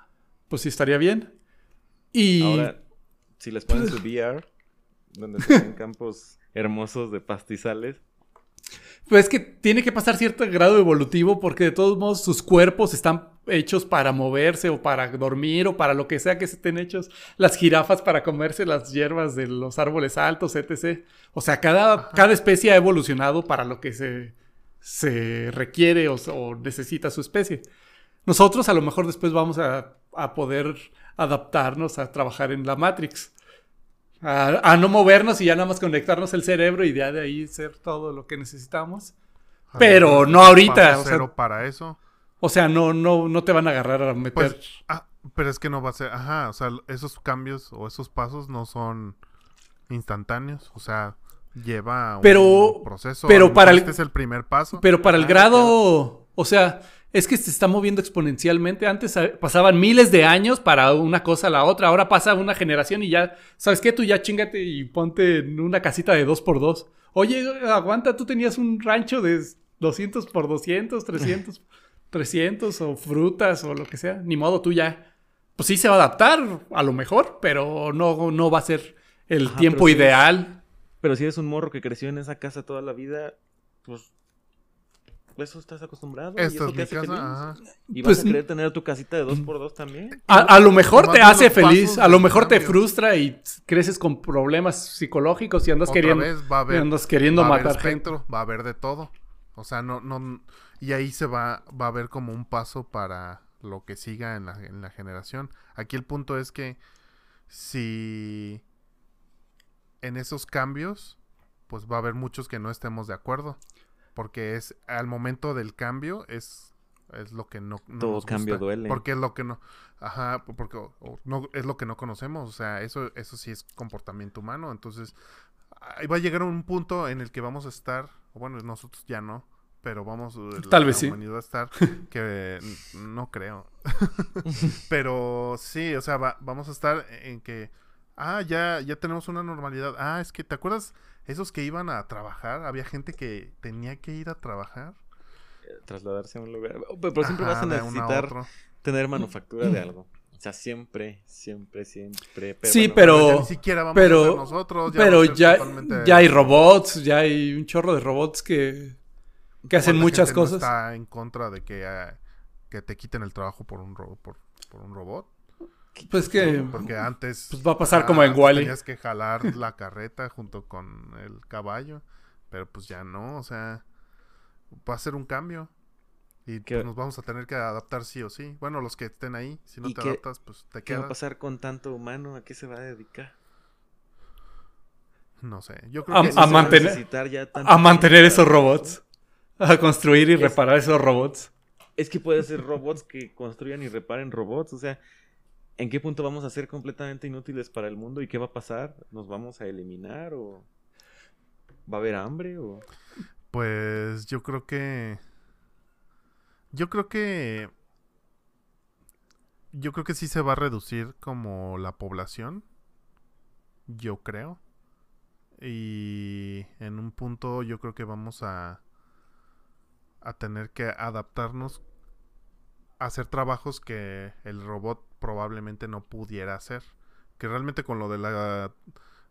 pues sí estaría bien. Y... Ahora, si les ponen su VR, donde tienen campos hermosos de pastizales, pues es que tiene que pasar cierto grado evolutivo porque de todos modos sus cuerpos están hechos para moverse o para dormir o para lo que sea que estén hechos. Las jirafas para comerse las hierbas de los árboles altos, etc. O sea, cada, cada especie ha evolucionado para lo que se, se requiere o, necesita su especie. Nosotros a lo mejor después vamos a, a poder adaptarnos a trabajar en la Matrix. A, no movernos y ya nada más conectarnos el cerebro y ya de ahí ser todo lo que necesitamos. Pero no ahorita. O sea, para eso. O sea, no, no, no te van a agarrar a meter. Pues, ah, pero es que no va a ser. Ajá, o sea, esos cambios o esos pasos no son instantáneos. O sea, lleva un proceso. Pero para este es el primer paso. Pero para el grado. O sea, es que se está moviendo exponencialmente. Antes eh, pasaban miles de años para una cosa a la otra. Ahora pasa una generación y ya, ¿sabes qué? Tú ya chingate y ponte en una casita de 2 por 2 Oye, aguanta, tú tenías un rancho de 200 por 200, 300, 300 o frutas o lo que sea. Ni modo, tú ya. Pues sí se va a adaptar, a lo mejor, pero no, no va a ser el tiempo ideal. pero si eres un morro que creció en esa casa toda la vida, pues eso estás acostumbrado. Esta es mi casa. Y vas pues, a querer tener tu casita de dos por dos también. A, lo mejor te hace feliz, a lo mejor te frustra y creces con problemas psicológicos y andas queriendo, va a haber, andas queriendo matar gente. Va a haber de todo. O sea, no, no, y ahí se va, va a haber como un paso para lo que siga en la, en la generación. Aquí el punto es que si en esos cambios, pues va a haber muchos que no estemos de acuerdo porque es al momento del cambio es es lo que no, todo cambio duele. porque es lo que no ajá porque no es lo que no conocemos o sea eso eso sí es comportamiento humano entonces ahí va a llegar un punto en el que vamos a estar bueno nosotros ya no pero vamos tal vez sí. a estar que no creo. Pero sí o sea vamos a estar en que ah ya ya tenemos una normalidad ah es que te acuerdas esos que iban a trabajar, había gente que tenía que ir a trabajar. Eh, trasladarse a un lugar. Oh, pero, siempre vas a necesitar tener manufactura de algo. O sea, siempre, siempre, siempre. sí, pero. Ni siquiera vamos pero, a ser nosotros. Ya pero ya, ya hay robots, ya hay un chorro de robots que, que hacen muchas cosas. está en contra de que, ah, que te quiten el trabajo por un, por, por un robot. Pues que. Porque antes. Pues va a pasar como en Wally. Tenías que jalar la carreta junto con el caballo. Pero pues ya no, o sea. Va a ser un cambio. Y pues, nos vamos a tener que adaptar sí o sí. Bueno, los que estén ahí, si no te adaptas, pues te quedas. ¿Qué va a pasar con tanto humano? ¿A qué se va a dedicar? No sé. Yo creo a, que a mantener, a mantener esos robots. A construir y reparar esos robots. Es que puede ser robots que construyan y reparen robots. O sea, ¿En qué punto vamos a ser completamente inútiles para el mundo y qué va a pasar? ¿Nos vamos a eliminar o va a haber hambre o Pues yo creo que yo creo que yo creo que sí se va a reducir como la población. Yo creo. Y en un punto yo creo que vamos a a tener que adaptarnos hacer trabajos que el robot probablemente no pudiera hacer. Que realmente con lo de la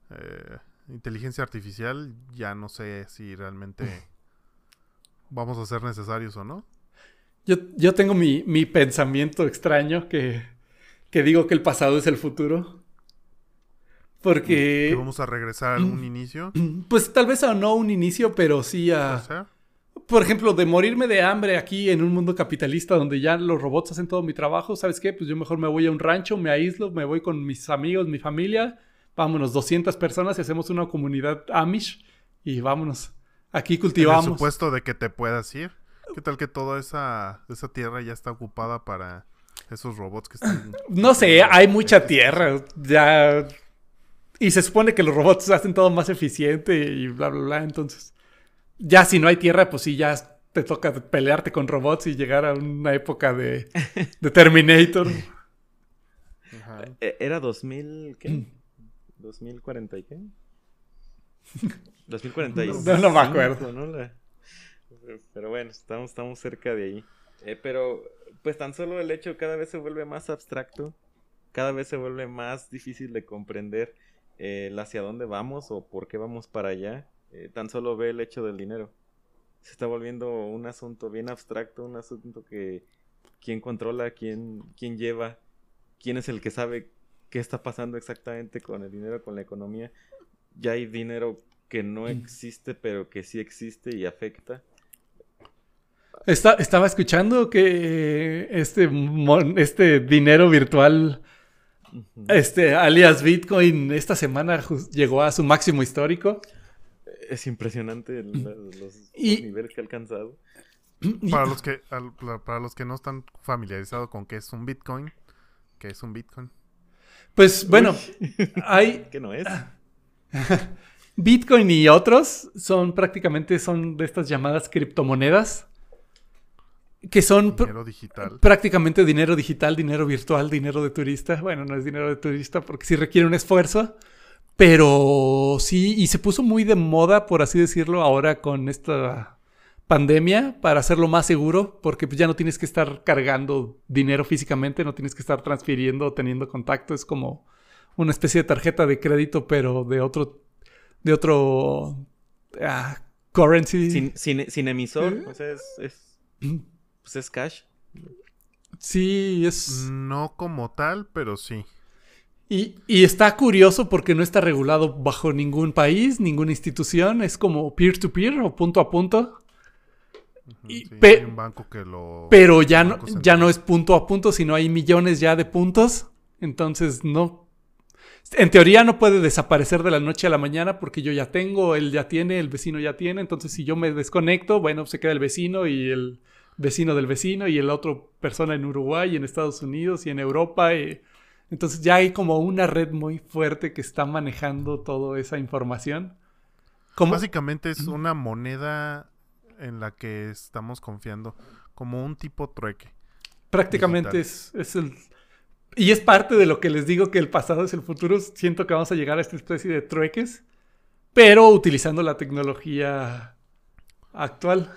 eh, inteligencia artificial ya no sé si realmente vamos a ser necesarios o no. Yo, yo tengo mi, mi, pensamiento extraño que, que, digo que el pasado es el futuro. Porque... ¿Que vamos a regresar a un inicio? Pues tal vez a no un inicio, pero sí a por ejemplo, de morirme de hambre aquí en un mundo capitalista donde ya los robots hacen todo mi trabajo, ¿sabes qué? Pues yo mejor me voy a un rancho, me aíslo, me voy con mis amigos, mi familia, vámonos, 200 personas y hacemos una comunidad Amish y vámonos. Aquí cultivamos. El supuesto de que te puedas ir. ¿Qué tal que toda esa, esa tierra ya está ocupada para esos robots que están... No sé, hay mucha tierra. Ya... Y se supone que los robots hacen todo más eficiente y bla, bla, bla. Entonces, ya si no hay tierra, pues sí, ya te toca pelearte con robots y llegar a una época de, de Terminator. E, ¿Era 2000 qué? ¿2040 y qué? 2045. No, no me acuerdo. ¿no? Pero bueno, estamos, estamos cerca de ahí. Eh, pero pues tan solo el hecho cada vez se vuelve más abstracto, cada vez se vuelve más difícil de comprender eh, hacia dónde vamos o por qué vamos para allá. Eh, tan solo ve el hecho del dinero. Se está volviendo un asunto bien abstracto, un asunto que quién controla, quién, quién lleva, quién es el que sabe qué está pasando exactamente con el dinero, con la economía. Ya hay dinero que no mm. existe, pero que sí existe y afecta. estaba escuchando que este, este dinero virtual, este alias Bitcoin, esta semana llegó a su máximo histórico es impresionante los, niveles que ha alcanzado. Para los que, para los que no están familiarizados con qué es un Bitcoin, ¿qué es un Bitcoin? Pues bueno, hay... ¿Qué no es? Bitcoin y otros son prácticamente son de estas llamadas criptomonedas que son dinero digital. prácticamente dinero digital, dinero virtual, dinero de turista. Bueno, no es dinero de turista porque sí requiere un esfuerzo, pero sí, y se puso muy de moda, por así decirlo, ahora con esta pandemia para hacerlo más seguro, porque pues ya no tienes que estar cargando dinero físicamente, no tienes que estar transfiriendo o teniendo contacto, es como una especie de tarjeta de crédito, pero de otro, de otro ah, currency. Sin, emisor, o sea, es, es, pues es cash. Sí, es... No como tal, pero sí. Y, está curioso porque no está regulado bajo ningún país, ninguna institución. Es como peer-to-peer o punto a punto. un banco que lo, pero ya no, ya no es punto a punto, sino hay millones ya de puntos. Entonces no. En teoría no puede desaparecer de la noche a la mañana porque yo ya tengo, él ya tiene, el vecino ya tiene. Entonces si yo me desconecto, bueno, se queda el vecino y el vecino del vecino y el otro persona en Uruguay, y en Estados Unidos y en Europa. Y, entonces ya hay como una red muy fuerte que está manejando toda esa información. Básicamente es una moneda en la que estamos confiando, como un tipo trueque. Prácticamente es, es, el... Y es parte de lo que les digo que el pasado es el futuro. Siento que vamos a llegar a esta especie de trueques, pero utilizando la tecnología actual.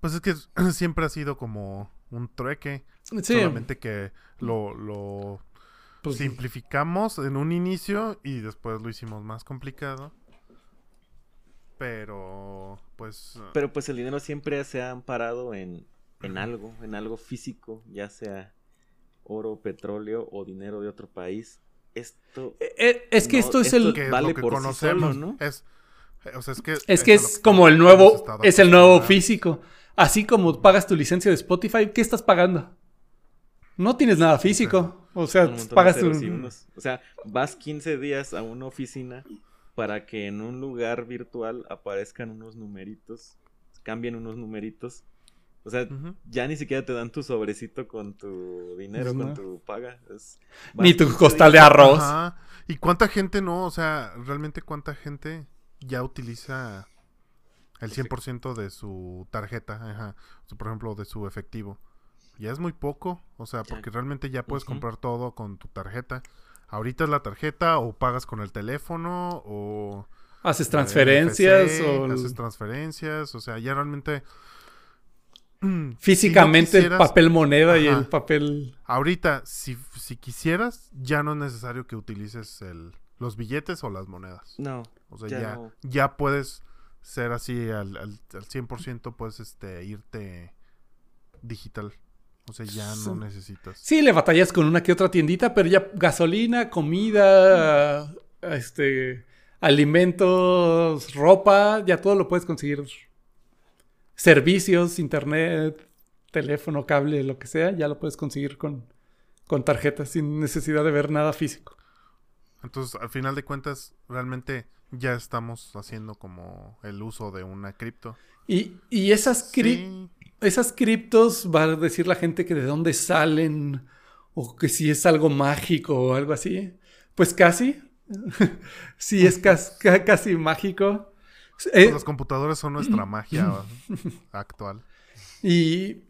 Pues es que siempre ha sido como un trueque. Solamente que lo, pues simplificamos en un inicio y después lo hicimos más complicado. Pero, pues... Ah, Pero pues el dinero siempre se ha amparado en, en algo, en algo físico, ya sea oro, petróleo o dinero de otro país. Esto... Eh, eh, es que esto es el... vale por conocemos, ¿no? Es, es que es, que es como el nuevo, es el nuevo físico. Así como pagas tu licencia de Spotify, ¿qué estás pagando? No tienes nada físico. O sea, pagas tu... O sea, vas 15 días a una oficina para que en un lugar virtual aparezcan unos numeritos, cambien unos numeritos. O sea, ya ni siquiera te dan tu sobrecito con tu dinero, con tu paga. Ni tu costal de arroz. ¿Y cuánta gente no? O sea, realmente cuánta gente ya utiliza el 100% de su tarjeta, ajá. por ejemplo, de su efectivo. Ya es muy poco, o sea, porque realmente ya puedes comprar todo con tu tarjeta. Ahorita es la tarjeta o pagas con el teléfono o... Haces transferencias o... Haces transferencias, o sea, ya realmente... Físicamente el papel moneda y el papel... Ahorita, si, si quisieras, ya no es necesario que utilices el, los billetes o las monedas. No. O sea, ya, ya, puedes ser así al, al, al 100%, puedes este, irte digital. O sea, ya no necesitas. Sí, le batallas con una que otra tiendita, pero ya gasolina, comida, este, alimentos, ropa, ya todo lo puedes conseguir. Servicios, internet, teléfono, cable, lo que sea, ya lo puedes conseguir con, con tarjetas sin necesidad de ver nada físico. Entonces, al final de cuentas, realmente ya estamos haciendo como el uso de una cripto. Y, y esas criptos esas criptos va a decir la gente que de dónde salen o que si es algo mágico o algo así. Pues casi. sí, es casi, mágico. Eh, Las computadoras son nuestra magia actual. Y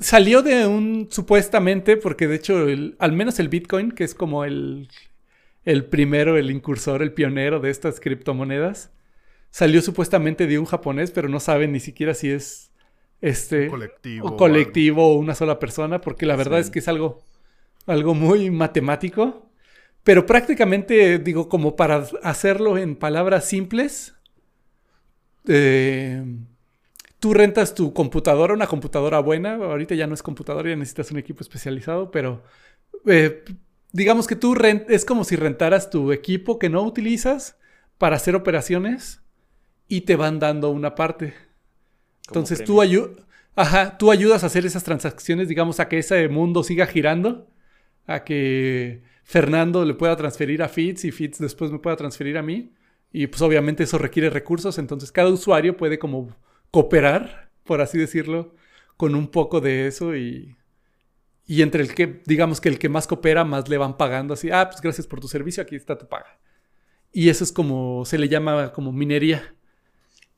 salió de un, supuestamente, porque de hecho, al menos el Bitcoin, que es como el, el primero, el incursor, el pionero de estas criptomonedas, salió supuestamente de un japonés, pero no saben ni siquiera si es este, colectivo, o colectivo o una sola persona, porque la verdad es que es algo, algo muy matemático. Pero prácticamente, digo, como para hacerlo en palabras simples, eh, tú rentas tu computadora, una computadora buena, ahorita ya no es computadora, ya necesitas un equipo especializado, pero eh, digamos que tú rent es como si rentaras tu equipo que no utilizas para hacer operaciones y te van dando una parte. Entonces tú, Ajá, tú ayudas a hacer esas transacciones, digamos, a que ese mundo siga girando, a que Fernando le pueda transferir a Fitz y Fitz después me pueda transferir a mí. Y pues obviamente eso requiere recursos, entonces cada usuario puede como cooperar, por así decirlo, con un poco de eso y, y entre el que, digamos que el que más coopera, más le van pagando así, ah, pues gracias por tu servicio, aquí está tu paga. Y eso es como, se le llama como minería.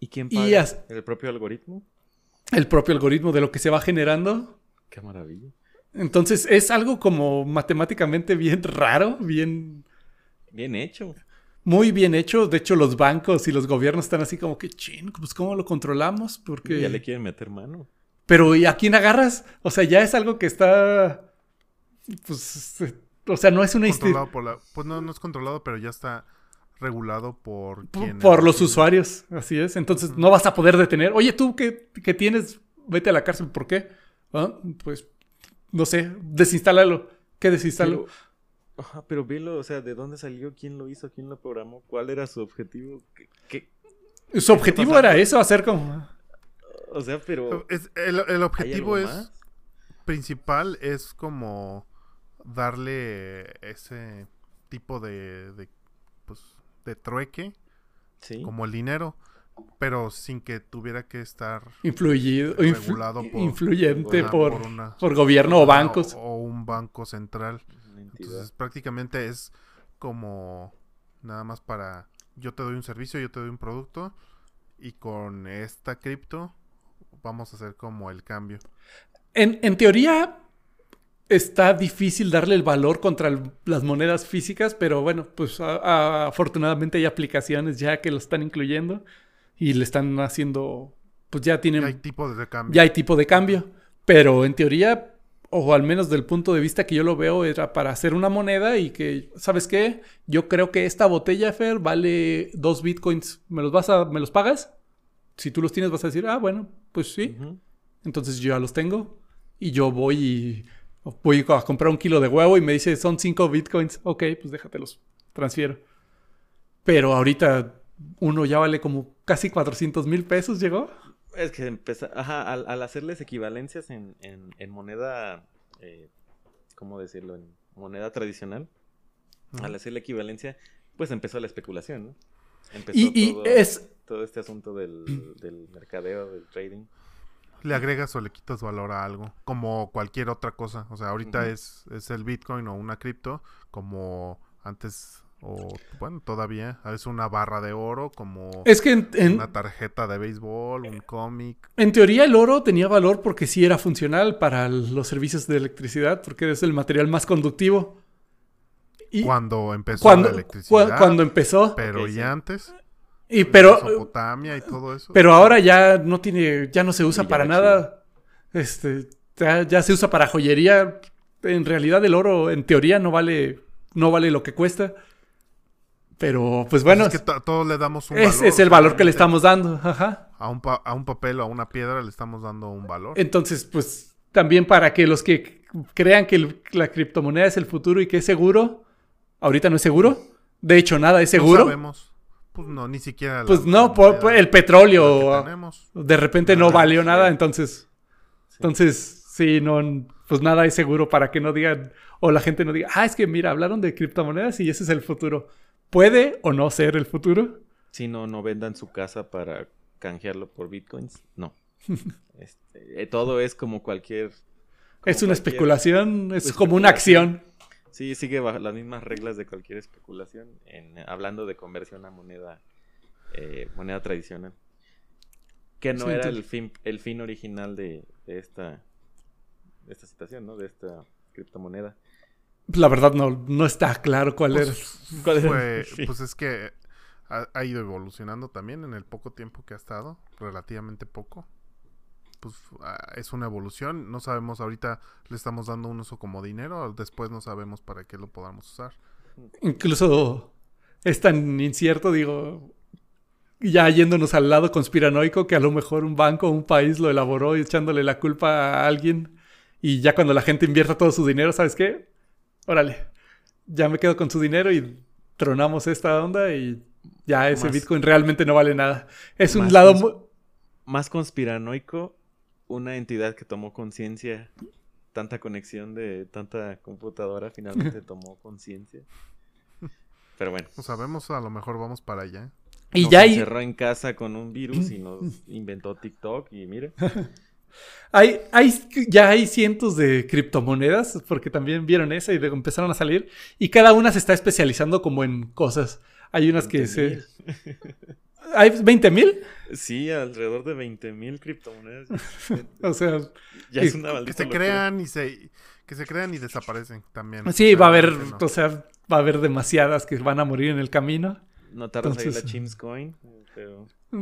¿Y quién paga? ¿El propio algoritmo? El propio algoritmo de lo que se va generando. Qué maravilla. Entonces es algo como matemáticamente bien raro, bien... Bien hecho. Muy bien hecho. De hecho, los bancos y los gobiernos están así como que, chin, pues ¿cómo lo controlamos? Porque... Ya le quieren meter mano. Pero ¿y a quién agarras? O sea, ya es algo que está... Pues... O sea, no es una... Controlado por la... Pues no, no es controlado, pero ya está regulado por Por los usuarios, así es. Entonces no vas a poder detener. Oye, tú que, tienes, vete a la cárcel, ¿por qué? Ah, pues, no sé, desinstálalo. ¿Qué desinstalo? Pero, ajá, pero velo, o sea, ¿de dónde salió? ¿Quién lo hizo? ¿Quién lo programó? ¿Cuál era su objetivo? ¿Qué, Su objetivo era eso, hacer como... O sea, pero... el, objetivo es... Principal es como darle ese tipo de, de pues de trueque, como el dinero, pero sin que tuviera que estar Influido, regulado por, influyente por, por, gobierno o bancos. O, un banco central. Entonces prácticamente es como nada más para yo te doy un servicio, yo te doy un producto y con esta cripto vamos a hacer como el cambio. En, en teoría, está difícil darle el valor contra las monedas físicas, pero bueno, pues afortunadamente hay aplicaciones ya que lo están incluyendo y le están haciendo, pues ya tienen... Ya hay tipo de cambio. Ya hay tipo de cambio, pero en teoría, o al menos del punto de vista que yo lo veo, era para hacer una moneda y que, ¿sabes qué? Yo creo que esta botella, Fer, vale dos bitcoins. ¿Me los vas a, me los pagas? Si tú los tienes vas a decir, ah, bueno, pues sí. Entonces yo ya los tengo y yo voy y voy a comprar un kilo de huevo y me dice son 5 bitcoins. Ok, pues déjatelos, transfiero. Pero ahorita uno ya vale como casi 400 mil pesos, ¿llegó? Es que empezó, ajá, al, hacerles equivalencias en, moneda, eh, ¿cómo decirlo? En moneda tradicional, al hacer la equivalencia, pues empezó la especulación, ¿no? Empezó y, todo, es... todo este asunto del, del mercadeo, del trading. Le agregas o le quitas valor a algo, como cualquier otra cosa. O sea, ahorita es, es el Bitcoin o una cripto, como antes o bueno, todavía es una barra de oro como es que en, una tarjeta de béisbol, un cómic. En teoría el oro tenía valor porque sí era funcional para los servicios de electricidad, porque es el material más conductivo. Y cuando empezó la electricidad. cuando empezó. Pero y antes. Y pero Mesopotamia y todo eso. Pero ahora ya no tiene ya no se usa para nada. Este ya, ya se usa para joyería. En realidad el oro en teoría no vale no vale lo que cuesta. Pero, pues bueno. Es que todos le damos un es, valor. Es el valor que le estamos dando. Ajá. A un, a un papel o a una piedra le estamos dando un valor. Entonces, pues también para que los que crean que la criptomoneda es el futuro y que es seguro, ahorita no es seguro. De hecho, nada es seguro. No sabemos. Pues no, ni siquiera. pues no, el petróleo. De repente no valió nada, entonces. Entonces, sí, no. Pues nada es seguro para que no digan. O la gente no diga, ah, es que mira, hablaron de criptomonedas y ese es el futuro. ¿Puede o no ser el futuro? Si no, no vendan su casa para canjearlo por bitcoins. No. Este, eh, todo es como cualquier. es una especulación, es como una acción. Sí, sigue bajo las mismas reglas de cualquier especulación. En, hablando de conversión a moneda, eh, moneda tradicional. Que no era el fin, el fin original de, esta, de esta situación, ¿no? De esta criptomoneda. La verdad no, no está claro cuál pues, era. pues es que ha, ido evolucionando también en el poco tiempo que ha estado, relativamente poco. Pues ah, es una evolución, no sabemos ahorita le estamos dando un uso como dinero, después no sabemos para qué lo podamos usar. Incluso es tan incierto, digo, ya yéndonos al lado conspiranoico que a lo mejor un banco o un país lo elaboró y echándole la culpa a alguien y ya cuando la gente invierta todo su dinero, ¿sabes qué? órale, ya me quedo con su dinero y tronamos esta onda y ya ese Bitcoin realmente no vale nada. Es un lado más conspiranoico, una entidad que tomó conciencia, tanta conexión de tanta computadora finalmente tomó conciencia. Pero bueno. No sabemos, a lo mejor vamos para allá. Y ya se encerró en casa con un virus y nos inventó TikTok y mire. Hay, hay, ya hay cientos de criptomonedas, porque también vieron esa y empezaron a salir, y cada una se está especializando como en cosas. Hay unas que se... ¿Hay 20 mil? Sí, alrededor de 20 mil criptomonedas. o sea, ya es una que se crean y se que se crean y desaparecen también. Sí, va a haber, o sea, va a haber demasiadas que van a morir en el camino. No tardas ahí la Chims Coin,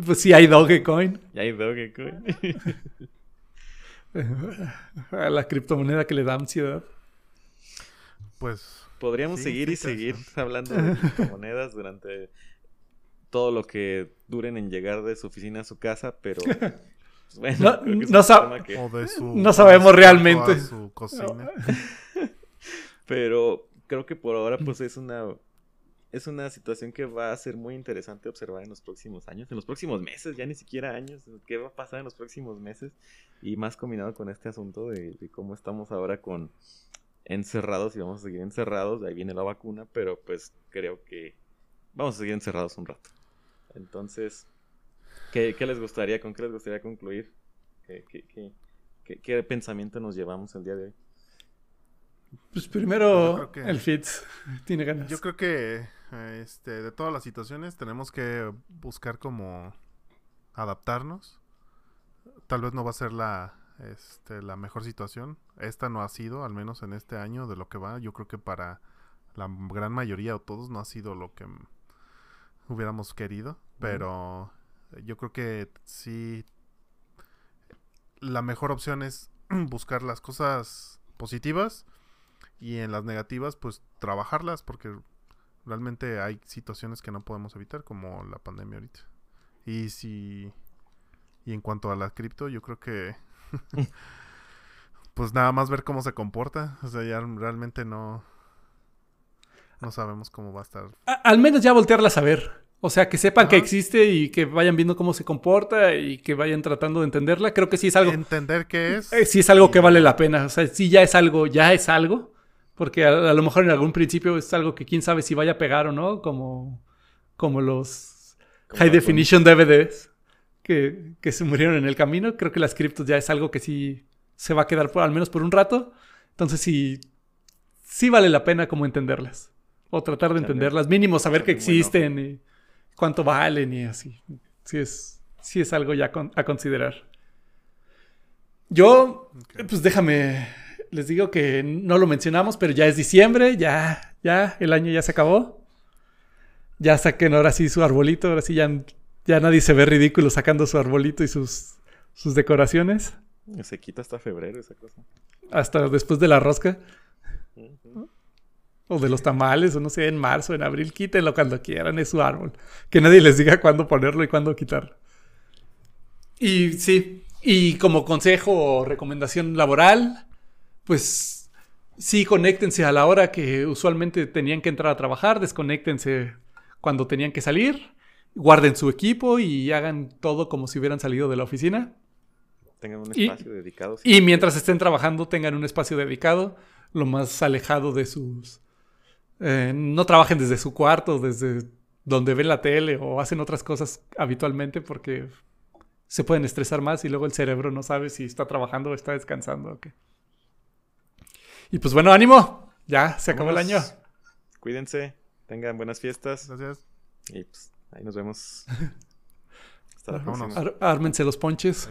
Pues sí, hay Dogecoin. Ya hay Dogecoin. a la criptomoneda que le da ansiedad. Pues. Podríamos seguir y seguir hablando de criptomonedas durante todo lo que duren en llegar de su oficina a su casa, pero. Pues, bueno, no, no sabemos realmente. Su cocina. pero creo que por ahora, pues es una es una situación que va a ser muy interesante observar en los próximos años, en los próximos meses, ya ni siquiera años, qué va a pasar en los próximos meses y más combinado con este asunto de, cómo estamos ahora con encerrados y vamos a seguir encerrados, de ahí viene la vacuna, pero pues creo que vamos a seguir encerrados un rato. Entonces, ¿qué, les gustaría, con qué les gustaría concluir? ¿Qué, pensamiento nos llevamos el día de hoy? Pues primero el Fitz tiene ganas. Yo creo que este, de todas las situaciones tenemos que buscar como adaptarnos. Tal vez no va a ser la, este, la mejor situación. Esta no ha sido, al menos en este año, de lo que va. Yo creo que para la gran mayoría o todos no ha sido lo que hubiéramos querido. Pero yo creo que sí, la mejor opción es buscar las cosas positivas y en las negativas pues trabajarlas porque realmente hay situaciones que no podemos evitar, como la pandemia ahorita. Y si. Y en cuanto a la cripto, yo creo que. pues nada más ver cómo se comporta. O sea, ya realmente no. No sabemos cómo va a estar. al menos ya voltearlas a ver. O sea, que sepan que existe y que vayan viendo cómo se comporta y que vayan tratando de entenderla. Creo que sí es algo. Entender qué es. Eh, sí es algo que vale la pena. O sea, sí ya es algo, ya es algo. Porque a, lo mejor en algún principio es algo que quién sabe si vaya a pegar o no, como, como los high definition DVDs, que, que se murieron en el camino. Creo que las criptos ya es algo que sí se va a quedar por, al menos por un rato. Entonces sí, sí vale la pena como entenderlas. O tratar de entenderlas. Mínimo saber que existen y cuánto valen y así. Sí es, sí es algo ya a considerar. Yo, pues déjame, les digo que no lo mencionamos, pero ya es diciembre, ya, ya, el año ya se acabó. Ya saquen ahora sí su arbolito, ahora sí ya, ya nadie se ve ridículo sacando su arbolito y sus, sus decoraciones. Se quita hasta febrero esa cosa. Hasta después de la rosca. O de los tamales, o no sé, en marzo, en abril, quítenlo cuando quieran, es su árbol. Que nadie les diga cuándo ponerlo y cuándo quitarlo. Y sí, y como consejo o recomendación laboral, pues sí, conéctense a la hora que usualmente tenían que entrar a trabajar, desconéctense cuando tenían que salir, guarden su equipo y hagan todo como si hubieran salido de la oficina. Tengan un espacio dedicado. Y mientras estén trabajando, tengan un espacio dedicado, lo más alejado de sus eh, no trabajen desde su cuarto, desde donde ven la tele o hacen otras cosas habitualmente porque se pueden estresar más y luego el cerebro no sabe si está trabajando o está descansando. Y pues bueno, ánimo. Ya se acabó el año. Cuídense, tengan buenas fiestas. Gracias. Y pues ahí nos vemos. Hasta la próxima. ármense los ponches.